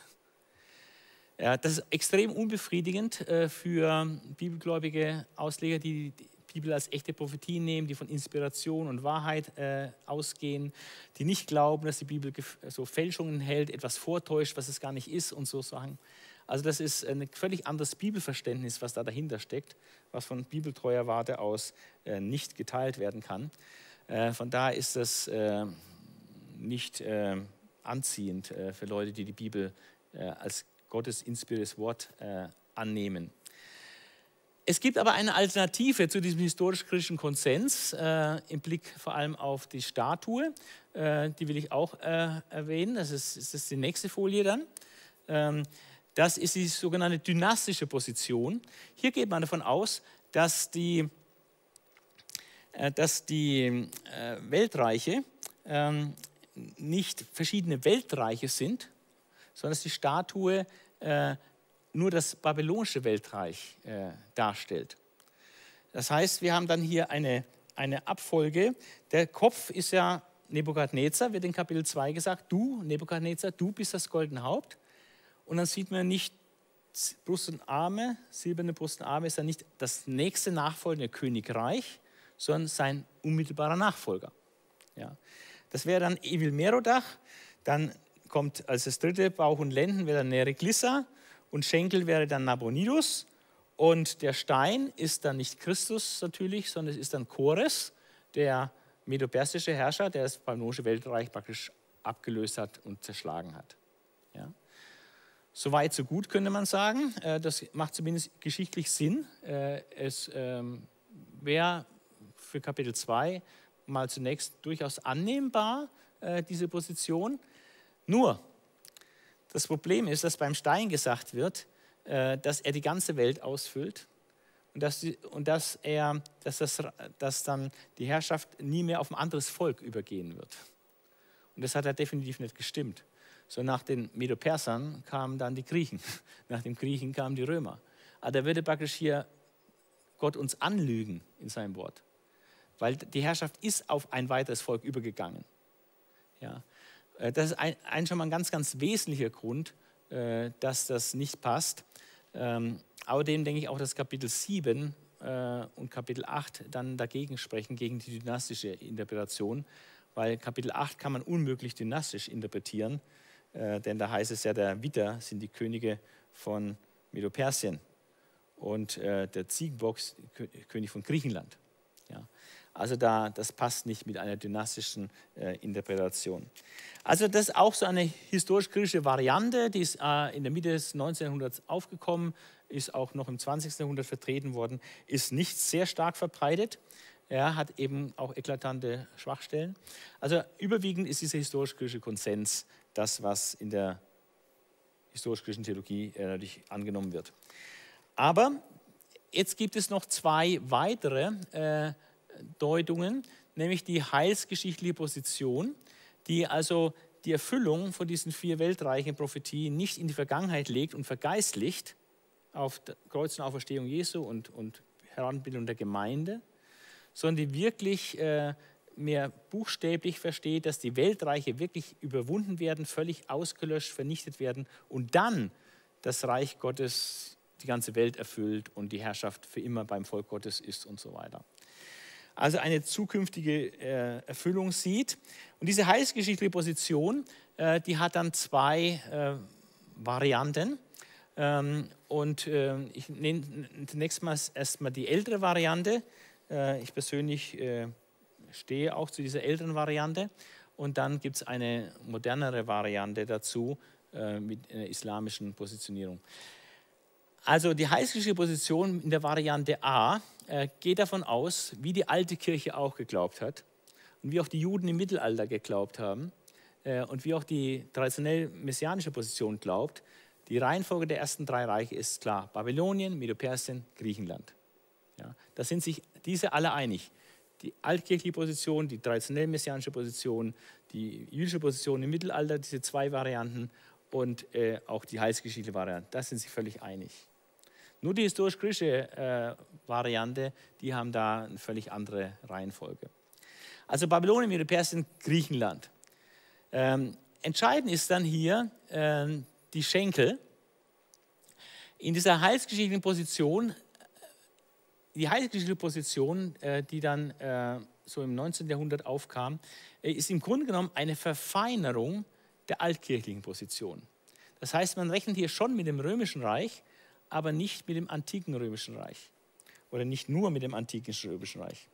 Das ist extrem unbefriedigend äh, für bibelgläubige Ausleger, die die Bibel als echte Prophetie nehmen, die von Inspiration und Wahrheit äh, ausgehen, die nicht glauben, dass die Bibel so Fälschungen hält, etwas vortäuscht, was es gar nicht ist und so Sachen. Also das ist ein völlig anderes Bibelverständnis, was da dahinter steckt, was von bibeltreuer Warte aus äh, nicht geteilt werden kann. Von daher ist das nicht anziehend für Leute, die die Bibel als Gottes inspiriertes Wort äh, annehmen. Es gibt aber eine Alternative zu diesem historisch-kritischen Konsens äh, im Blick vor allem auf die Statue. Äh, die will ich auch äh, erwähnen. Das ist, das ist, die nächste Folie dann. Ähm, das ist die sogenannte dynastische Position. Hier geht man davon aus, dass die, äh, dass die äh, Weltreiche ähm, nicht verschiedene Weltreiche sind, sondern dass die Statue äh, nur das babylonische Weltreich äh, darstellt. Das heißt, wir haben dann hier eine, eine Abfolge. Der Kopf ist ja Nebukadnezar, wird in Kapitel 2 gesagt, du, Nebukadnezar, du bist das goldene Haupt. Und dann sieht man nicht Brust und Arme, silberne Brust und Arme ist dann nicht das nächste nachfolgende Königreich, sondern sein unmittelbarer Nachfolger. Ja. Das wäre dann Evil Merodach, dann kommt als das dritte Bauch und Lenden wäre dann Nereglissa und Schenkel wäre dann Nabonidus. Und der Stein ist dann nicht Christus natürlich, sondern es ist dann Chores, der medopersische Herrscher, der das babylonische Weltreich praktisch abgelöst hat und zerschlagen hat. Ja. Soweit, so gut könnte man sagen. Äh, das macht zumindest geschichtlich Sinn. Äh, es ähm, wäre für Kapitel 2 mal zunächst durchaus annehmbar, äh, diese Position. Nur, das Problem ist, dass beim Stein gesagt wird, äh, dass er die ganze Welt ausfüllt und dass, und dass, er, dass, das, dass dann die Herrschaft nie mehr auf ein anderes Volk übergehen wird. Und das hat er definitiv nicht gestimmt. So nach den Medo-Persern kamen dann die Griechen, nach den Griechen kamen die Römer. Aber da würde praktisch hier Gott uns anlügen in seinem Wort, weil die Herrschaft ist auf ein weiteres Volk übergegangen. Ja. Äh, das ist ein, ein, schon mal ein ganz, ganz wesentlicher Grund, äh, dass das nicht passt. Ähm, außerdem denke ich auch, dass Kapitel 7 äh, und Kapitel 8 dann dagegen sprechen, gegen die dynastische Interpretation, weil Kapitel 8 kann man unmöglich dynastisch interpretieren, denn da heißt es ja, der Witter sind die Könige von Medo-Persien und der Ziegenbock König von Griechenland. Ja. Also da, das passt nicht mit einer dynastischen äh, Interpretation. Also das ist auch so eine historisch-kritische Variante, die ist äh, in der Mitte des 19. Jahrhunderts aufgekommen, ist auch noch im 20. Jahrhundert vertreten worden, ist nicht sehr stark verbreitet. Er hat eben auch eklatante Schwachstellen. Also überwiegend ist dieser historisch-kritische Konsens das, was in der historisch-kritischen Theologie äh, natürlich angenommen wird. Aber jetzt gibt es noch zwei weitere äh, Deutungen, nämlich die heilsgeschichtliche Position, die also die Erfüllung von diesen vier Weltreichen Prophetien nicht in die Vergangenheit legt und vergeistlicht auf Kreuz und Auferstehung Jesu und, und Heranbildung der Gemeinde, sondern die wirklich äh, mehr buchstäblich versteht, dass die Weltreiche wirklich überwunden werden, völlig ausgelöscht, vernichtet werden und dann das Reich Gottes die ganze Welt erfüllt und die Herrschaft für immer beim Volk Gottes ist und so weiter also eine zukünftige äh, Erfüllung sieht. Und diese heilsgeschichtliche Position, äh, die hat dann zwei äh, Varianten. Ähm, und äh, ich nenne zunächst mal erstmal die ältere Variante. Äh, ich persönlich äh, stehe auch zu dieser älteren Variante. Und dann gibt es eine modernere Variante dazu, mit einer islamischen Positionierung. Also die heilsgeschichtliche Position in der Variante A äh, geht davon aus, wie die alte Kirche auch geglaubt hat und wie auch die Juden im Mittelalter geglaubt haben äh, und wie auch die traditionell messianische Position glaubt. Die Reihenfolge der ersten drei Reiche ist klar: Babylonien, Medo-Persien, Griechenland. Ja, da sind sich diese alle einig. Die altkirchliche Position, die traditionell messianische Position, die jüdische Position im Mittelalter, diese zwei Varianten und äh, auch die heilsgeschichtliche Variante, da sind sich völlig einig. Nur die historisch-griechische äh, Variante, die haben da eine völlig andere Reihenfolge. Also Babylonien, Medo Persien, Griechenland. Ähm, entscheidend ist dann hier äh, die Schenkel. In dieser heilsgeschichtlichen Position, die heilsgeschichtliche Position, äh, die dann äh, so im 19. Jahrhundert aufkam, äh, ist im Grunde genommen eine Verfeinerung der altkirchlichen Position. Das heißt, man rechnet hier schon mit dem Römischen Reich, aber nicht mit dem antiken Römischen Reich. Oder nicht nur mit dem antiken Römischen Reich.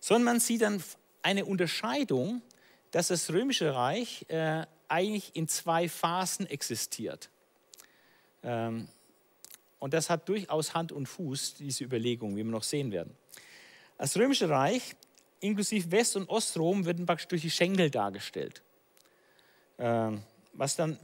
Sondern man sieht dann eine Unterscheidung, dass das Römische Reich äh, eigentlich in zwei Phasen existiert. Ähm, und das hat durchaus Hand und Fuß, diese Überlegung, wie wir noch sehen werden. Das Römische Reich, inklusive West- und Ostrom, wird praktisch durch die Schenkel dargestellt. Ähm, was dann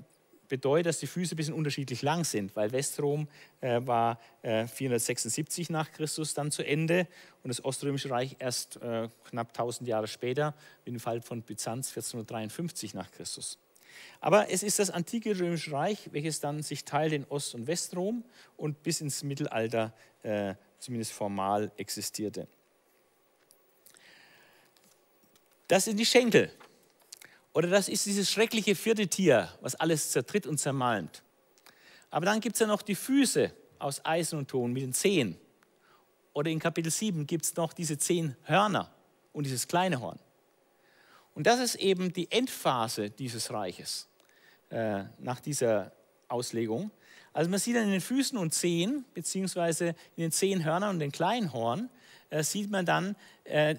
bedeutet, dass die Füße ein bisschen unterschiedlich lang sind, weil Westrom äh, war äh, 476 nach Christus dann zu Ende und das Oströmische Reich erst äh, knapp 1000 Jahre später, wie im Fall von Byzanz 1453 nach Christus. Aber es ist das antike Römische Reich, welches dann sich teilt in Ost- und Westrom und bis ins Mittelalter äh, zumindest formal existierte. Das sind die Schenkel. Oder das ist dieses schreckliche vierte Tier, was alles zertritt und zermalmt. Aber dann gibt es ja noch die Füße aus Eisen und Ton mit den Zehen. Oder in Kapitel 7 gibt es noch diese zehn Hörner und dieses kleine Horn. Und das ist eben die Endphase dieses Reiches äh, nach dieser Auslegung. Also man sieht dann in den Füßen und Zehen, beziehungsweise in den zehn Hörnern und den kleinen Horn, äh, sieht man dann äh,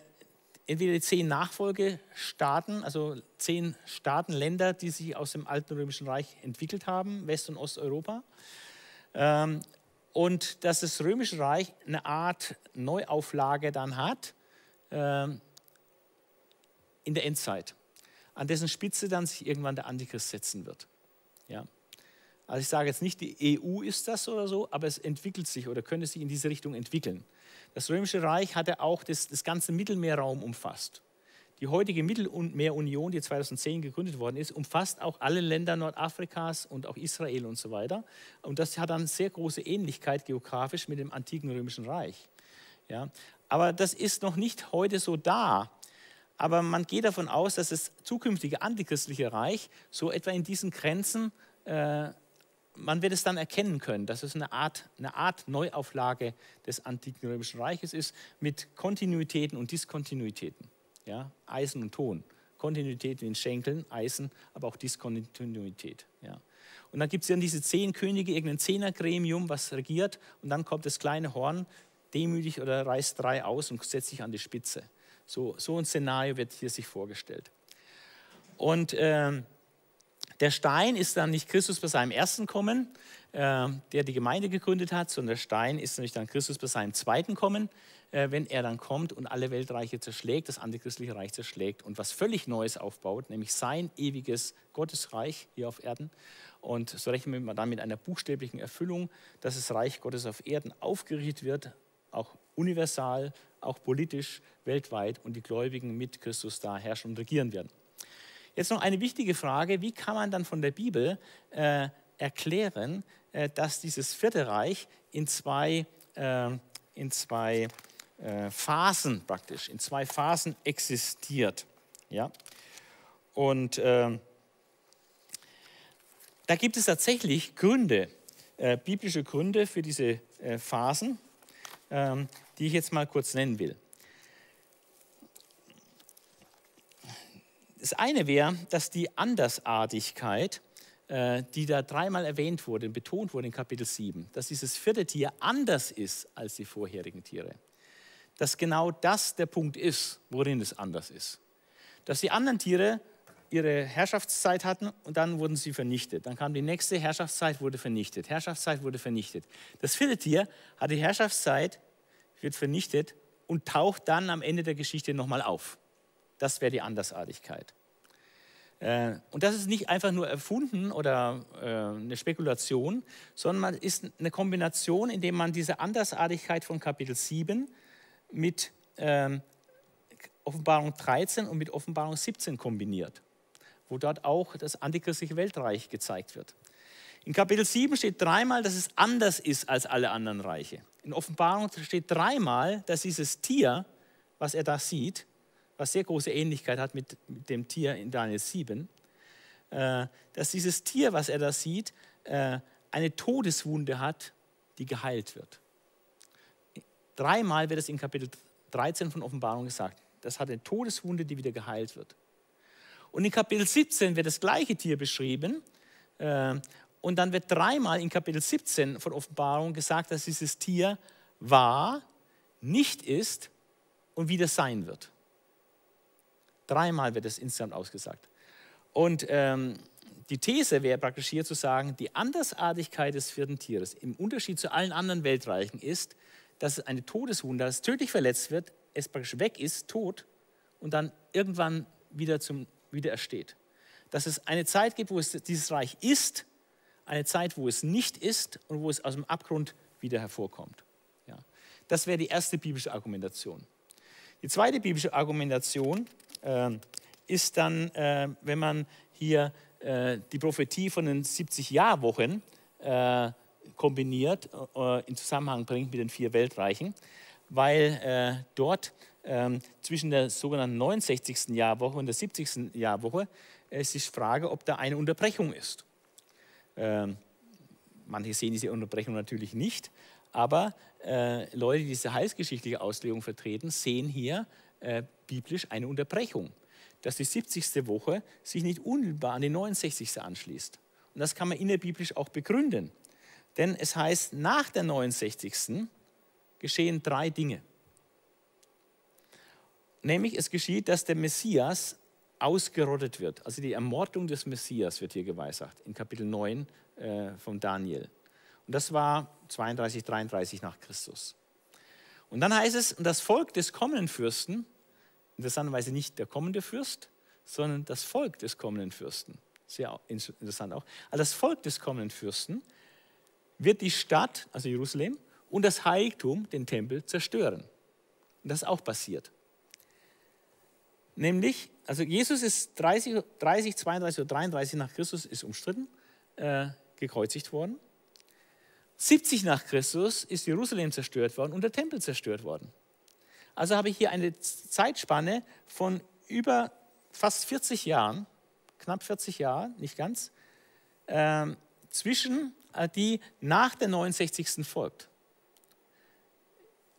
entweder die zehn Nachfolgestaaten, also zehn Staaten, Länder, die sich aus dem alten Römischen Reich entwickelt haben, West- und Osteuropa. Ähm, und dass das Römische Reich eine Art Neuauflage dann hat ähm, in der Endzeit, an dessen Spitze dann sich irgendwann der Antichrist setzen wird. Ja. Also ich sage jetzt nicht, die EU ist das oder so, aber es entwickelt sich oder könnte sich in diese Richtung entwickeln. Das Römische Reich hatte auch das, das ganze Mittelmeerraum umfasst. Die heutige Mittelmeerunion, die 2010 gegründet worden ist, umfasst auch alle Länder Nordafrikas und auch Israel und so weiter. Und das hat dann sehr große Ähnlichkeit geografisch mit dem antiken Römischen Reich. Ja? Aber das ist noch nicht heute so da. Aber man geht davon aus, dass das zukünftige antichristliche Reich so etwa in diesen Grenzen äh, man wird es dann erkennen können, dass es eine Art, eine Art Neuauflage des antiken Römischen Reiches ist mit Kontinuitäten und Diskontinuitäten. Ja? Eisen und Ton. Kontinuität in den Schenkeln, Eisen, aber auch Diskontinuität. Ja? Und dann gibt es dann diese zehn Könige, irgendein Zehnergremium, was regiert, und dann kommt das kleine Horn demütig oder reißt drei aus und setzt sich an die Spitze. So, so ein Szenario wird hier sich vorgestellt. Und ähm, der Stein ist dann nicht Christus bei seinem ersten Kommen, äh, der die Gemeinde gegründet hat, sondern der Stein ist nämlich dann Christus bei seinem zweiten Kommen, äh, wenn er dann kommt und alle Weltreiche zerschlägt, das antichristliche Reich zerschlägt und was völlig Neues aufbaut, nämlich sein ewiges Gottesreich hier auf Erden. Und so rechnen wir dann mit einer buchstäblichen Erfüllung, dass das Reich Gottes auf Erden aufgerichtet wird, auch universal, auch politisch, weltweit und die Gläubigen mit Christus da herrschen und regieren werden. Jetzt noch eine wichtige Frage, wie kann man dann von der Bibel äh, erklären, äh, dass dieses vierte Reich in zwei, äh, in zwei äh, Phasen praktisch, in zwei Phasen existiert. Ja? Und ähm, da gibt es tatsächlich Gründe, äh, biblische Gründe für diese äh, Phasen, ähm, die ich jetzt mal kurz nennen will. Das eine wäre, dass die Andersartigkeit, äh, die da dreimal erwähnt wurde, betont wurde in Kapitel 7, dass dieses vierte Tier anders ist als die vorherigen Tiere. Dass genau das der Punkt ist, worin es anders ist. Dass die anderen Tiere ihre Herrschaftszeit hatten und dann wurden sie vernichtet. Dann kam die nächste Herrschaftszeit, wurde vernichtet. Herrschaftszeit wurde vernichtet. Das vierte Tier hat die Herrschaftszeit, wird vernichtet und taucht dann am Ende der Geschichte nochmal auf. Das wäre die Andersartigkeit. Äh, und das ist nicht einfach nur erfunden oder äh, eine Spekulation, sondern es ist eine Kombination, indem man diese Andersartigkeit von Kapitel 7 mit ähm, Offenbarung 13 und mit Offenbarung 17 kombiniert, wo dort auch das antichristliche Weltreich gezeigt wird. In Kapitel 7 steht dreimal, dass es anders ist als alle anderen Reiche. In Offenbarung steht dreimal, dass dieses Tier, was er da sieht, was sehr große Ähnlichkeit hat mit, mit dem Tier in Daniel 7, äh, dass dieses Tier, was er da sieht, äh, eine Todeswunde hat, die geheilt wird. Dreimal wird es in Kapitel 13 von Offenbarung gesagt. Das hat eine Todeswunde, die wieder geheilt wird. Und in Kapitel 17 wird das gleiche Tier beschrieben. Äh, und dann wird dreimal in Kapitel 17 von Offenbarung gesagt, dass dieses Tier war, nicht ist und wieder sein wird. Dreimal wird es insgesamt ausgesagt. Und ähm, die These wäre praktisch hier zu sagen, die Andersartigkeit des vierten Tieres im Unterschied zu allen anderen Weltreichen ist, dass es eine Todeswunde, das tödlich verletzt wird, es praktisch weg ist, tot und dann irgendwann wieder, zum, wieder ersteht. Dass es eine Zeit gibt, wo es dieses Reich ist, eine Zeit, wo es nicht ist und wo es aus dem Abgrund wieder hervorkommt. Ja. Das wäre die erste biblische Argumentation. Die zweite biblische Argumentation äh, ist dann, äh, wenn man hier äh, die Prophetie von den 70 Jahrwochen äh, kombiniert, äh, in Zusammenhang bringt mit den vier Weltreichen, weil dort ähm, zwischen der sogenannten 69. Jahrwoche und der 70. Jahrwoche es ist die Frage, ob da eine Unterbrechung ist. Ähm, manche sehen diese Unterbrechung natürlich nicht, aber Leute, die diese heilsgeschichtliche Auslegung vertreten, sehen hier äh, biblisch eine Unterbrechung, dass die 70. Woche sich nicht unmittelbar an die 69. anschließt. Und das kann man innerbiblisch auch begründen. Denn es heißt, nach der 69. geschehen drei Dinge. Nämlich es geschieht, dass der Messias ausgerottet wird. Also die Ermordung des Messias wird hier geweissagt, in Kapitel 9 äh, von Daniel. Und das war 32, 33 nach Christus. Und dann heißt es, und das Volk des kommenden Fürsten, interessanterweise nicht der kommende Fürst, sondern das Volk des kommenden Fürsten, sehr interessant auch, also das Volk des kommenden Fürsten wird die Stadt, also Jerusalem, und das Heiligtum, den Tempel, zerstören. Und das ist auch passiert. Nämlich, also Jesus ist 30, 30 32 oder 33 nach Christus ist umstritten, äh, gekreuzigt worden. 70 nach Christus ist Jerusalem zerstört worden und der Tempel zerstört worden. Also habe ich hier eine Zeitspanne von über fast 40 Jahren, knapp 40 Jahre, nicht ganz, äh, zwischen die nach der 69. folgt.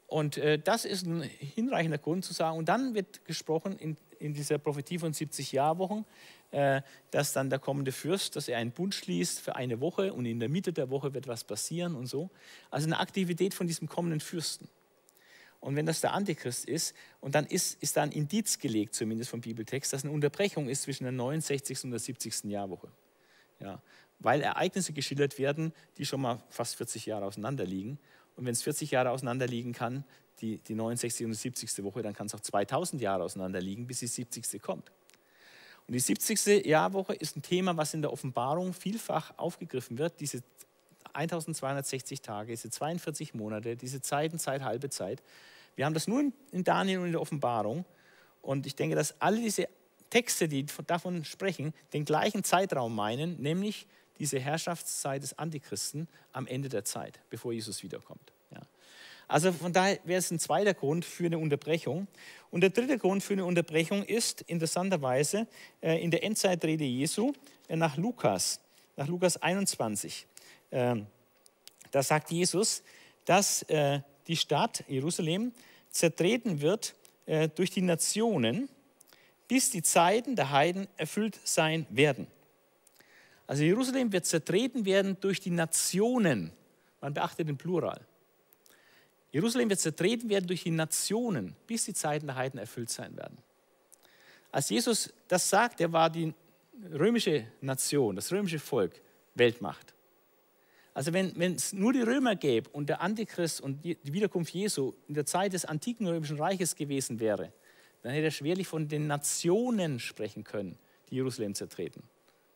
Und äh, das ist ein hinreichender Grund zu sagen. Und dann wird gesprochen in, in dieser Prophetie von 70 Jahrwochen, dass dann der kommende Fürst, dass er einen Bund schließt für eine Woche und in der Mitte der Woche wird was passieren und so. Also eine Aktivität von diesem kommenden Fürsten. Und wenn das der Antichrist ist, und dann ist, ist da ein Indiz gelegt, zumindest vom Bibeltext, dass eine Unterbrechung ist zwischen der 69. und der 70. Jahrwoche. Ja, weil Ereignisse geschildert werden, die schon mal fast 40 Jahre auseinander liegen. Und wenn es 40 Jahre auseinander liegen kann, die, die 69. und die 70. Woche, dann kann es auch 2000 Jahre auseinander liegen, bis die 70. kommt. Und die 70. Jahrwoche ist ein Thema, was in der Offenbarung vielfach aufgegriffen wird. Diese 1260 Tage, diese 42 Monate, diese Zeiten, Zeit, halbe Zeit. Wir haben das nur in Daniel und in der Offenbarung. Und ich denke, dass alle diese Texte, die davon sprechen, den gleichen Zeitraum meinen, nämlich diese Herrschaftszeit des Antichristen am Ende der Zeit, bevor Jesus wiederkommt. Also von daher wäre es ein zweiter Grund für eine Unterbrechung. Und der dritte Grund für eine Unterbrechung ist interessanterweise äh, in der Endzeitrede Jesu äh, nach Lukas, nach Lukas 21. Ähm, da sagt Jesus, dass äh, die Stadt Jerusalem zertreten wird durch die Nationen, bis die Zeiten der Heiden erfüllt sein werden. Also Jerusalem wird zertreten werden durch die Nationen. Man beachtet den Plural. Jerusalem wird zertreten werden durch die Nationen, bis die Zeiten der Heiden erfüllt sein werden. Als Jesus das sagt, er war die römische Nation, das römische Volk, Weltmacht. Also wenn es nur die Römer gäbe und der Antichrist und die Wiederkunft Jesu in der Zeit des antiken römischen Reiches gewesen wäre, dann hätte er schwerlich von den Nationen sprechen können, die Jerusalem zertreten.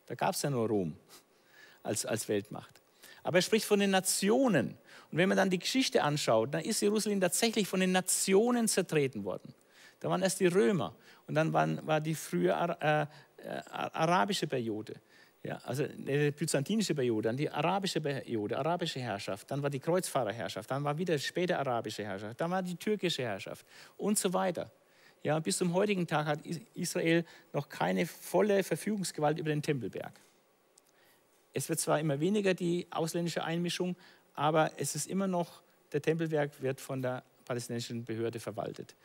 Da gab es ja nur Rom als, als Weltmacht. Aber er spricht von den Nationen. Und wenn man dann die Geschichte anschaut, dann ist Jerusalem tatsächlich von den Nationen zertreten worden. Da waren erst die Römer und dann waren, war die frühe äh, äh, arabische Periode. Ja, also die byzantinische Periode, dann die arabische Periode, arabische Herrschaft, dann war die Kreuzfahrerherrschaft, dann war wieder später arabische Herrschaft, dann war die türkische Herrschaft und so weiter. Ja, bis zum heutigen Tag hat Israel noch keine volle Verfügungsgewalt über den Tempelberg. Es wird zwar immer weniger die ausländische Einmischung, aber es ist immer noch, der Tempelberg wird von der palästinensischen Behörde verwaltet.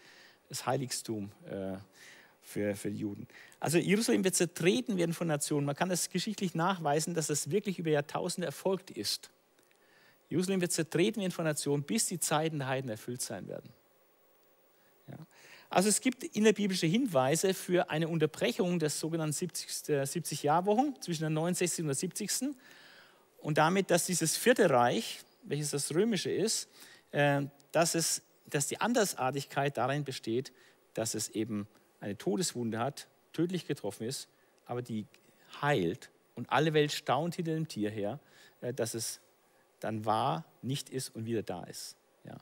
Das Heiligtum äh, für, für die Juden. Also Jerusalem wird zertreten werden von Nationen. Man kann das geschichtlich nachweisen, dass das wirklich über Jahrtausende erfolgt ist. Jerusalem wird zertreten werden von Nationen, bis die Zeiten der Heiden erfüllt sein werden. Ja. Also es gibt innerbiblische Hinweise für eine Unterbrechung des sogenannten 70, 70 Jahrwochen zwischen der 69. und der 70. Und damit, dass dieses vierte Reich, welches das römische ist, äh, dass, es, dass die Andersartigkeit darin besteht, dass es eben eine Todeswunde hat, tödlich getroffen ist, aber die heilt und alle Welt staunt hinter dem Tier her, äh, dass es dann wahr, nicht ist und wieder da ist. Ja.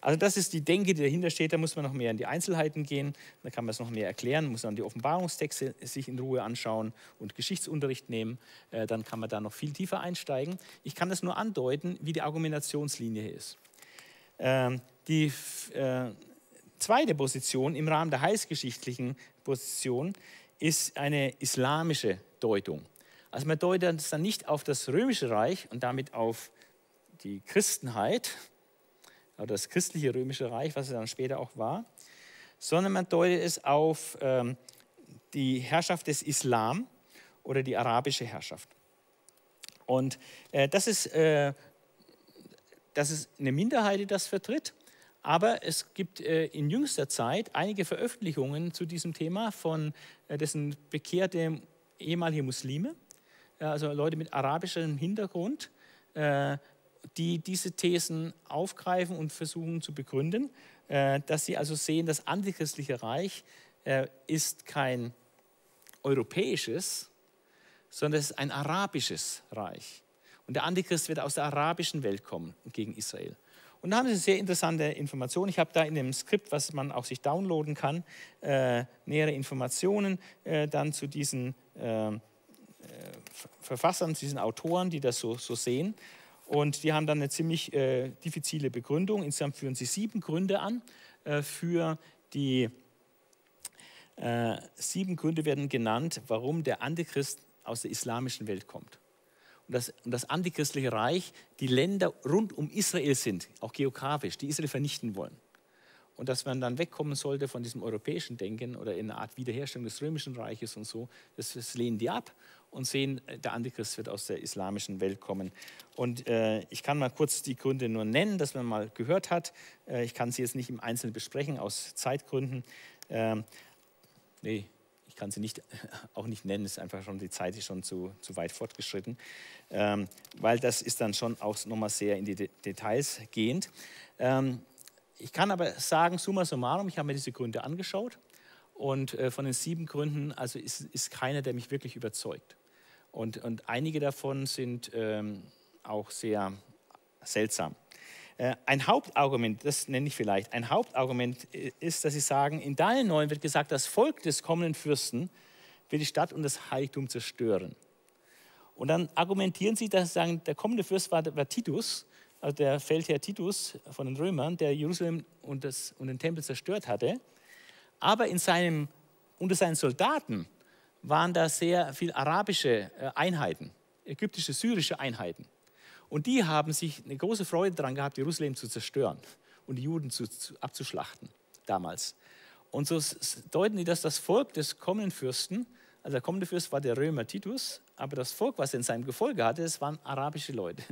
Also das ist die Denke, die dahinter steht. Da muss man noch mehr in die Einzelheiten gehen. Da kann man es noch mehr erklären, muss dann die Offenbarungstexte sich in Ruhe anschauen und Geschichtsunterricht nehmen. Äh, dann kann man da noch viel tiefer einsteigen. Ich kann das nur andeuten, wie die Argumentationslinie hier ist. Ähm, die äh, zweite Position im Rahmen der heilsgeschichtlichen Position ist eine islamische Deutung. Also man deutet es dann nicht auf das römische Reich und damit auf die Christenheit, oder das christliche römische Reich, was es dann später auch war, sondern man deutet es auf ähm, die Herrschaft des Islam oder die arabische Herrschaft. Und äh, das, ist, äh, das ist eine Minderheit, die das vertritt. Aber es gibt äh, in jüngster Zeit einige Veröffentlichungen zu diesem Thema von äh, dessen bekehrte ehemalige Muslime, also Leute mit arabischem Hintergrund, äh, die diese Thesen aufgreifen und versuchen zu begründen, äh, dass sie also sehen, das antichristliche Reich äh, ist kein europäisches, sondern es ist ein arabisches Reich. Und der Antichrist wird aus der arabischen Welt kommen gegen Israel. Und da haben sie sehr interessante Informationen. Ich habe da in dem Skript, was man auch sich downloaden kann, äh, nähere Informationen äh, dann zu diesen äh, äh Verfassern, zu diesen Autoren, die das so, so sehen. Und die haben dann eine ziemlich äh, diffizile Begründung. Insgesamt führen sie sieben Gründe an äh, für die äh, sieben Gründe werden genannt, warum der Antichrist aus der islamischen Welt kommt. Und das, und das antichristliche Reich die Länder rund um Israel sind, auch geografisch, die Israel vernichten wollen. Und dass man dann wegkommen sollte von diesem europäischen Denken oder in einer Art Wiederherstellung des römischen Reiches und so, das, das lehnen die ab und sehen, äh, der Antichrist wird aus der islamischen Welt kommen. Und äh, ich kann mal kurz die Gründe nur nennen, dass man mal gehört hat. Äh, ich kann sie jetzt nicht im Einzelnen besprechen, aus Zeitgründen. Ähm, nee, ich kann sie nicht, auch nicht nennen, ist einfach schon, die Zeit ist schon zu, zu weit fortgeschritten, ähm, weil das ist dann schon auch nochmal sehr in die De Details gehend. Ähm, ich kann aber sagen, summa summarum, ich habe mir diese Gründe angeschaut und äh, von den sieben Gründen, also ist, ist keiner, der mich wirklich überzeugt. Und, und einige davon sind ähm, auch sehr seltsam. Äh, ein Hauptargument, das nenne ich vielleicht, ein Hauptargument äh, ist, dass sie sagen, in Daniel 9 wird gesagt, das Volk des kommenden Fürsten wird die Stadt und das Heiligtum zerstören. Und dann argumentieren sie, dass sie sagen, der kommende Fürst war, war Titus, also der Feldherr Titus von den Römern, der Jerusalem und, das, und den Tempel zerstört hatte. Aber in seinem, unter seinen Soldaten waren da sehr viele arabische äh, Einheiten, ägyptische, syrische Einheiten. Und die haben sich eine große Freude daran gehabt, Jerusalem zu zerstören und die Juden zu, zu, abzuschlachten damals. Und so deuten die, dass das Volk des kommenden Fürsten, also der kommende Fürst war der Römer Titus, aber das Volk, was er in seinem Gefolge hatte, das waren arabische Leute.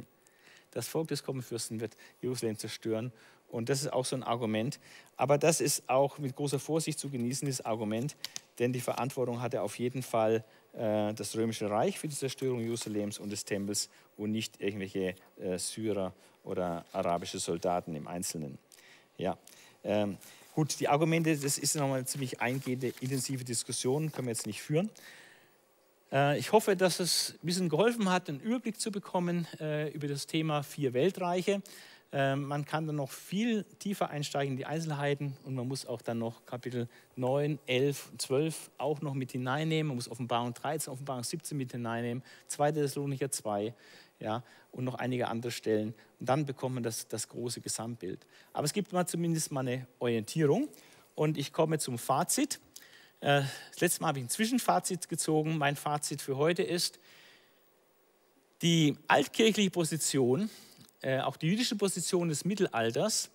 Das Volk des kommenden Fürsten wird Jerusalem zerstören Und das ist auch so ein Argument. Aber das ist auch mit großer Vorsicht zu genießen, das Argument, denn die Verantwortung hatte auf jeden Fall äh, das Römische Reich für die Zerstörung Jerusalems und des Tempels und nicht irgendwelche äh, Syrer oder arabische Soldaten im Einzelnen. Ja. Ähm, gut, die Argumente, das ist nochmal eine ziemlich eingehende, intensive Diskussion, können wir jetzt nicht führen. Äh, ich hoffe, dass es ein bisschen geholfen hat, einen Überblick zu bekommen äh, über das Thema vier Weltreiche. Ähm, man kann dann noch viel tiefer einsteigen in die Einzelheiten und man muss auch dann noch Kapitel 9, 11 und 12 auch noch mit hineinnehmen. Man muss Offenbarung 13, Offenbarung 17 mit hineinnehmen, 2. Thessalonicher 2 ja, und noch einige andere Stellen. Und dann bekommt man das, das große Gesamtbild. Aber es gibt mal zumindest mal eine Orientierung und ich komme zum Fazit. Äh, das letzte Mal habe ich ein Zwischenfazit gezogen. Mein Fazit für heute ist, die altkirchliche Position äh, auch die jüdische Position des Mittelalters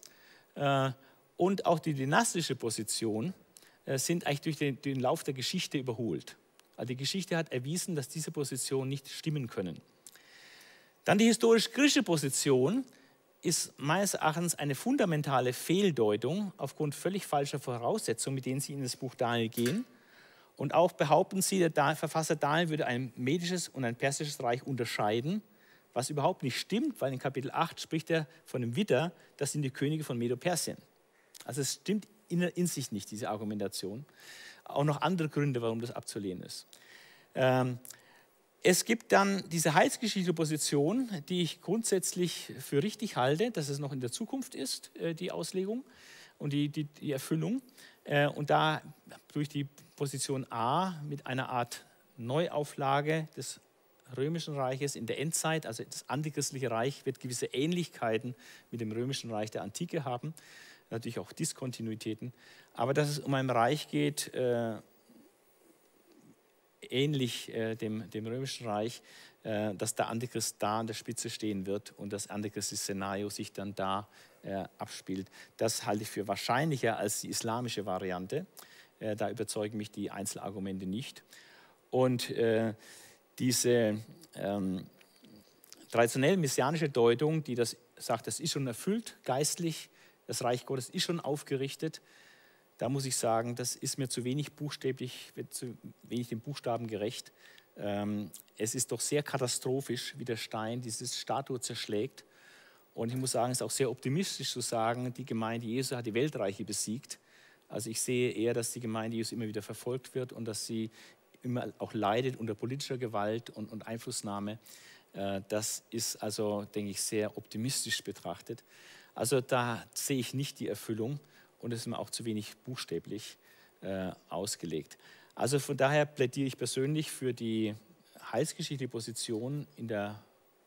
äh, und auch die dynastische Position äh, sind eigentlich durch den, den, Lauf der Geschichte überholt. Also die Geschichte hat erwiesen, dass diese Positionen nicht stimmen können. Dann die historisch-griechische Position ist meines Erachtens eine fundamentale Fehldeutung aufgrund völlig falscher Voraussetzungen, mit denen Sie in das Buch Daniel gehen. Und auch behaupten Sie, der Verfasser Daniel würde ein medisches und ein persisches Reich unterscheiden was überhaupt nicht stimmt, weil in Kapitel 8 spricht er von einem Widder, das sind die Könige von Medo-Persien. Also es stimmt in, in, sich nicht, diese Argumentation. Auch noch andere Gründe, warum das abzulehnen ist. Ähm, es gibt dann diese heilsgeschichtliche Position, die ich grundsätzlich für richtig halte, dass es noch in der Zukunft ist, äh, die Auslegung und die, die, die Erfüllung. Äh, und da durch die Position A mit einer Art Neuauflage des römischen Reiches in der Endzeit, also das antichristliche Reich, wird gewisse Ähnlichkeiten mit dem römischen Reich der Antike haben, natürlich auch Diskontinuitäten, aber dass es um ein Reich geht, äh, ähnlich äh, dem, dem römischen Reich, äh, dass der Antichrist da an der Spitze stehen wird und das antichristische Szenario sich dann da äh, abspielt. Das halte ich für wahrscheinlicher als die islamische Variante. Äh, da überzeugen mich die Einzelargumente nicht. Und äh, diese ähm, traditionell messianische Deutung, die das sagt, das ist schon erfüllt geistlich, das Reich Gottes ist schon aufgerichtet, da muss ich sagen, das ist mir zu wenig buchstäblich, wird zu wenig den Buchstaben gerecht. Ähm, es ist doch sehr katastrophisch, wie der Stein dieses Statue zerschlägt. Und ich muss sagen, es ist auch sehr optimistisch zu sagen, die Gemeinde Jesu hat die Weltreiche besiegt. Also ich sehe eher, dass die Gemeinde Jesu immer wieder verfolgt wird und dass sie immer auch leidet unter politischer Gewalt und, und Einflussnahme. Äh, das ist also, denke ich, sehr optimistisch betrachtet. Also da sehe ich nicht die Erfüllung und es ist mir auch zu wenig buchstäblich äh, ausgelegt. Also von daher plädiere ich persönlich für die heilsgeschichtliche Position in der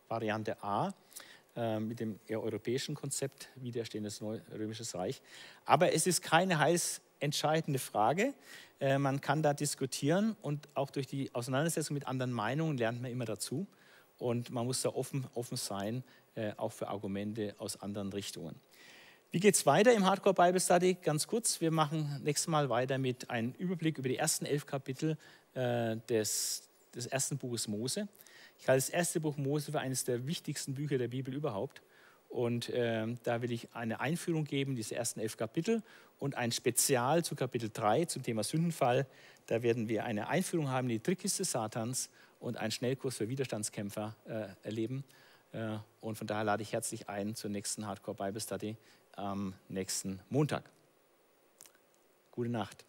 Variante A äh, mit dem eher europäischen Konzept, widerstehendes Römisches Reich. Aber es ist keine heilsentscheidende Frage. Äh, man kann da diskutieren und auch durch die Auseinandersetzung mit anderen Meinungen lernt man immer dazu. Und man muss da offen, offen sein, äh, auch für Argumente aus anderen Richtungen. Wie geht es weiter im Hardcore Bible Study? Ganz kurz, wir machen nächstes Mal weiter mit einem Überblick über die ersten elf Kapitel äh, des, des ersten Buches Mose. Ich halte das erste Buch Mose für eines der wichtigsten Bücher der Bibel überhaupt. Und äh, da will ich eine Einführung geben, diese ersten elf Kapitel und ein Spezial zu Kapitel 3 zum Thema Sündenfall. Da werden wir eine Einführung haben in die Trickkiste Satans und einen Schnellkurs für Widerstandskämpfer äh, erleben. Äh, und von daher lade ich herzlich ein zur nächsten Hardcore Bible Study am nächsten Montag. Gute Nacht.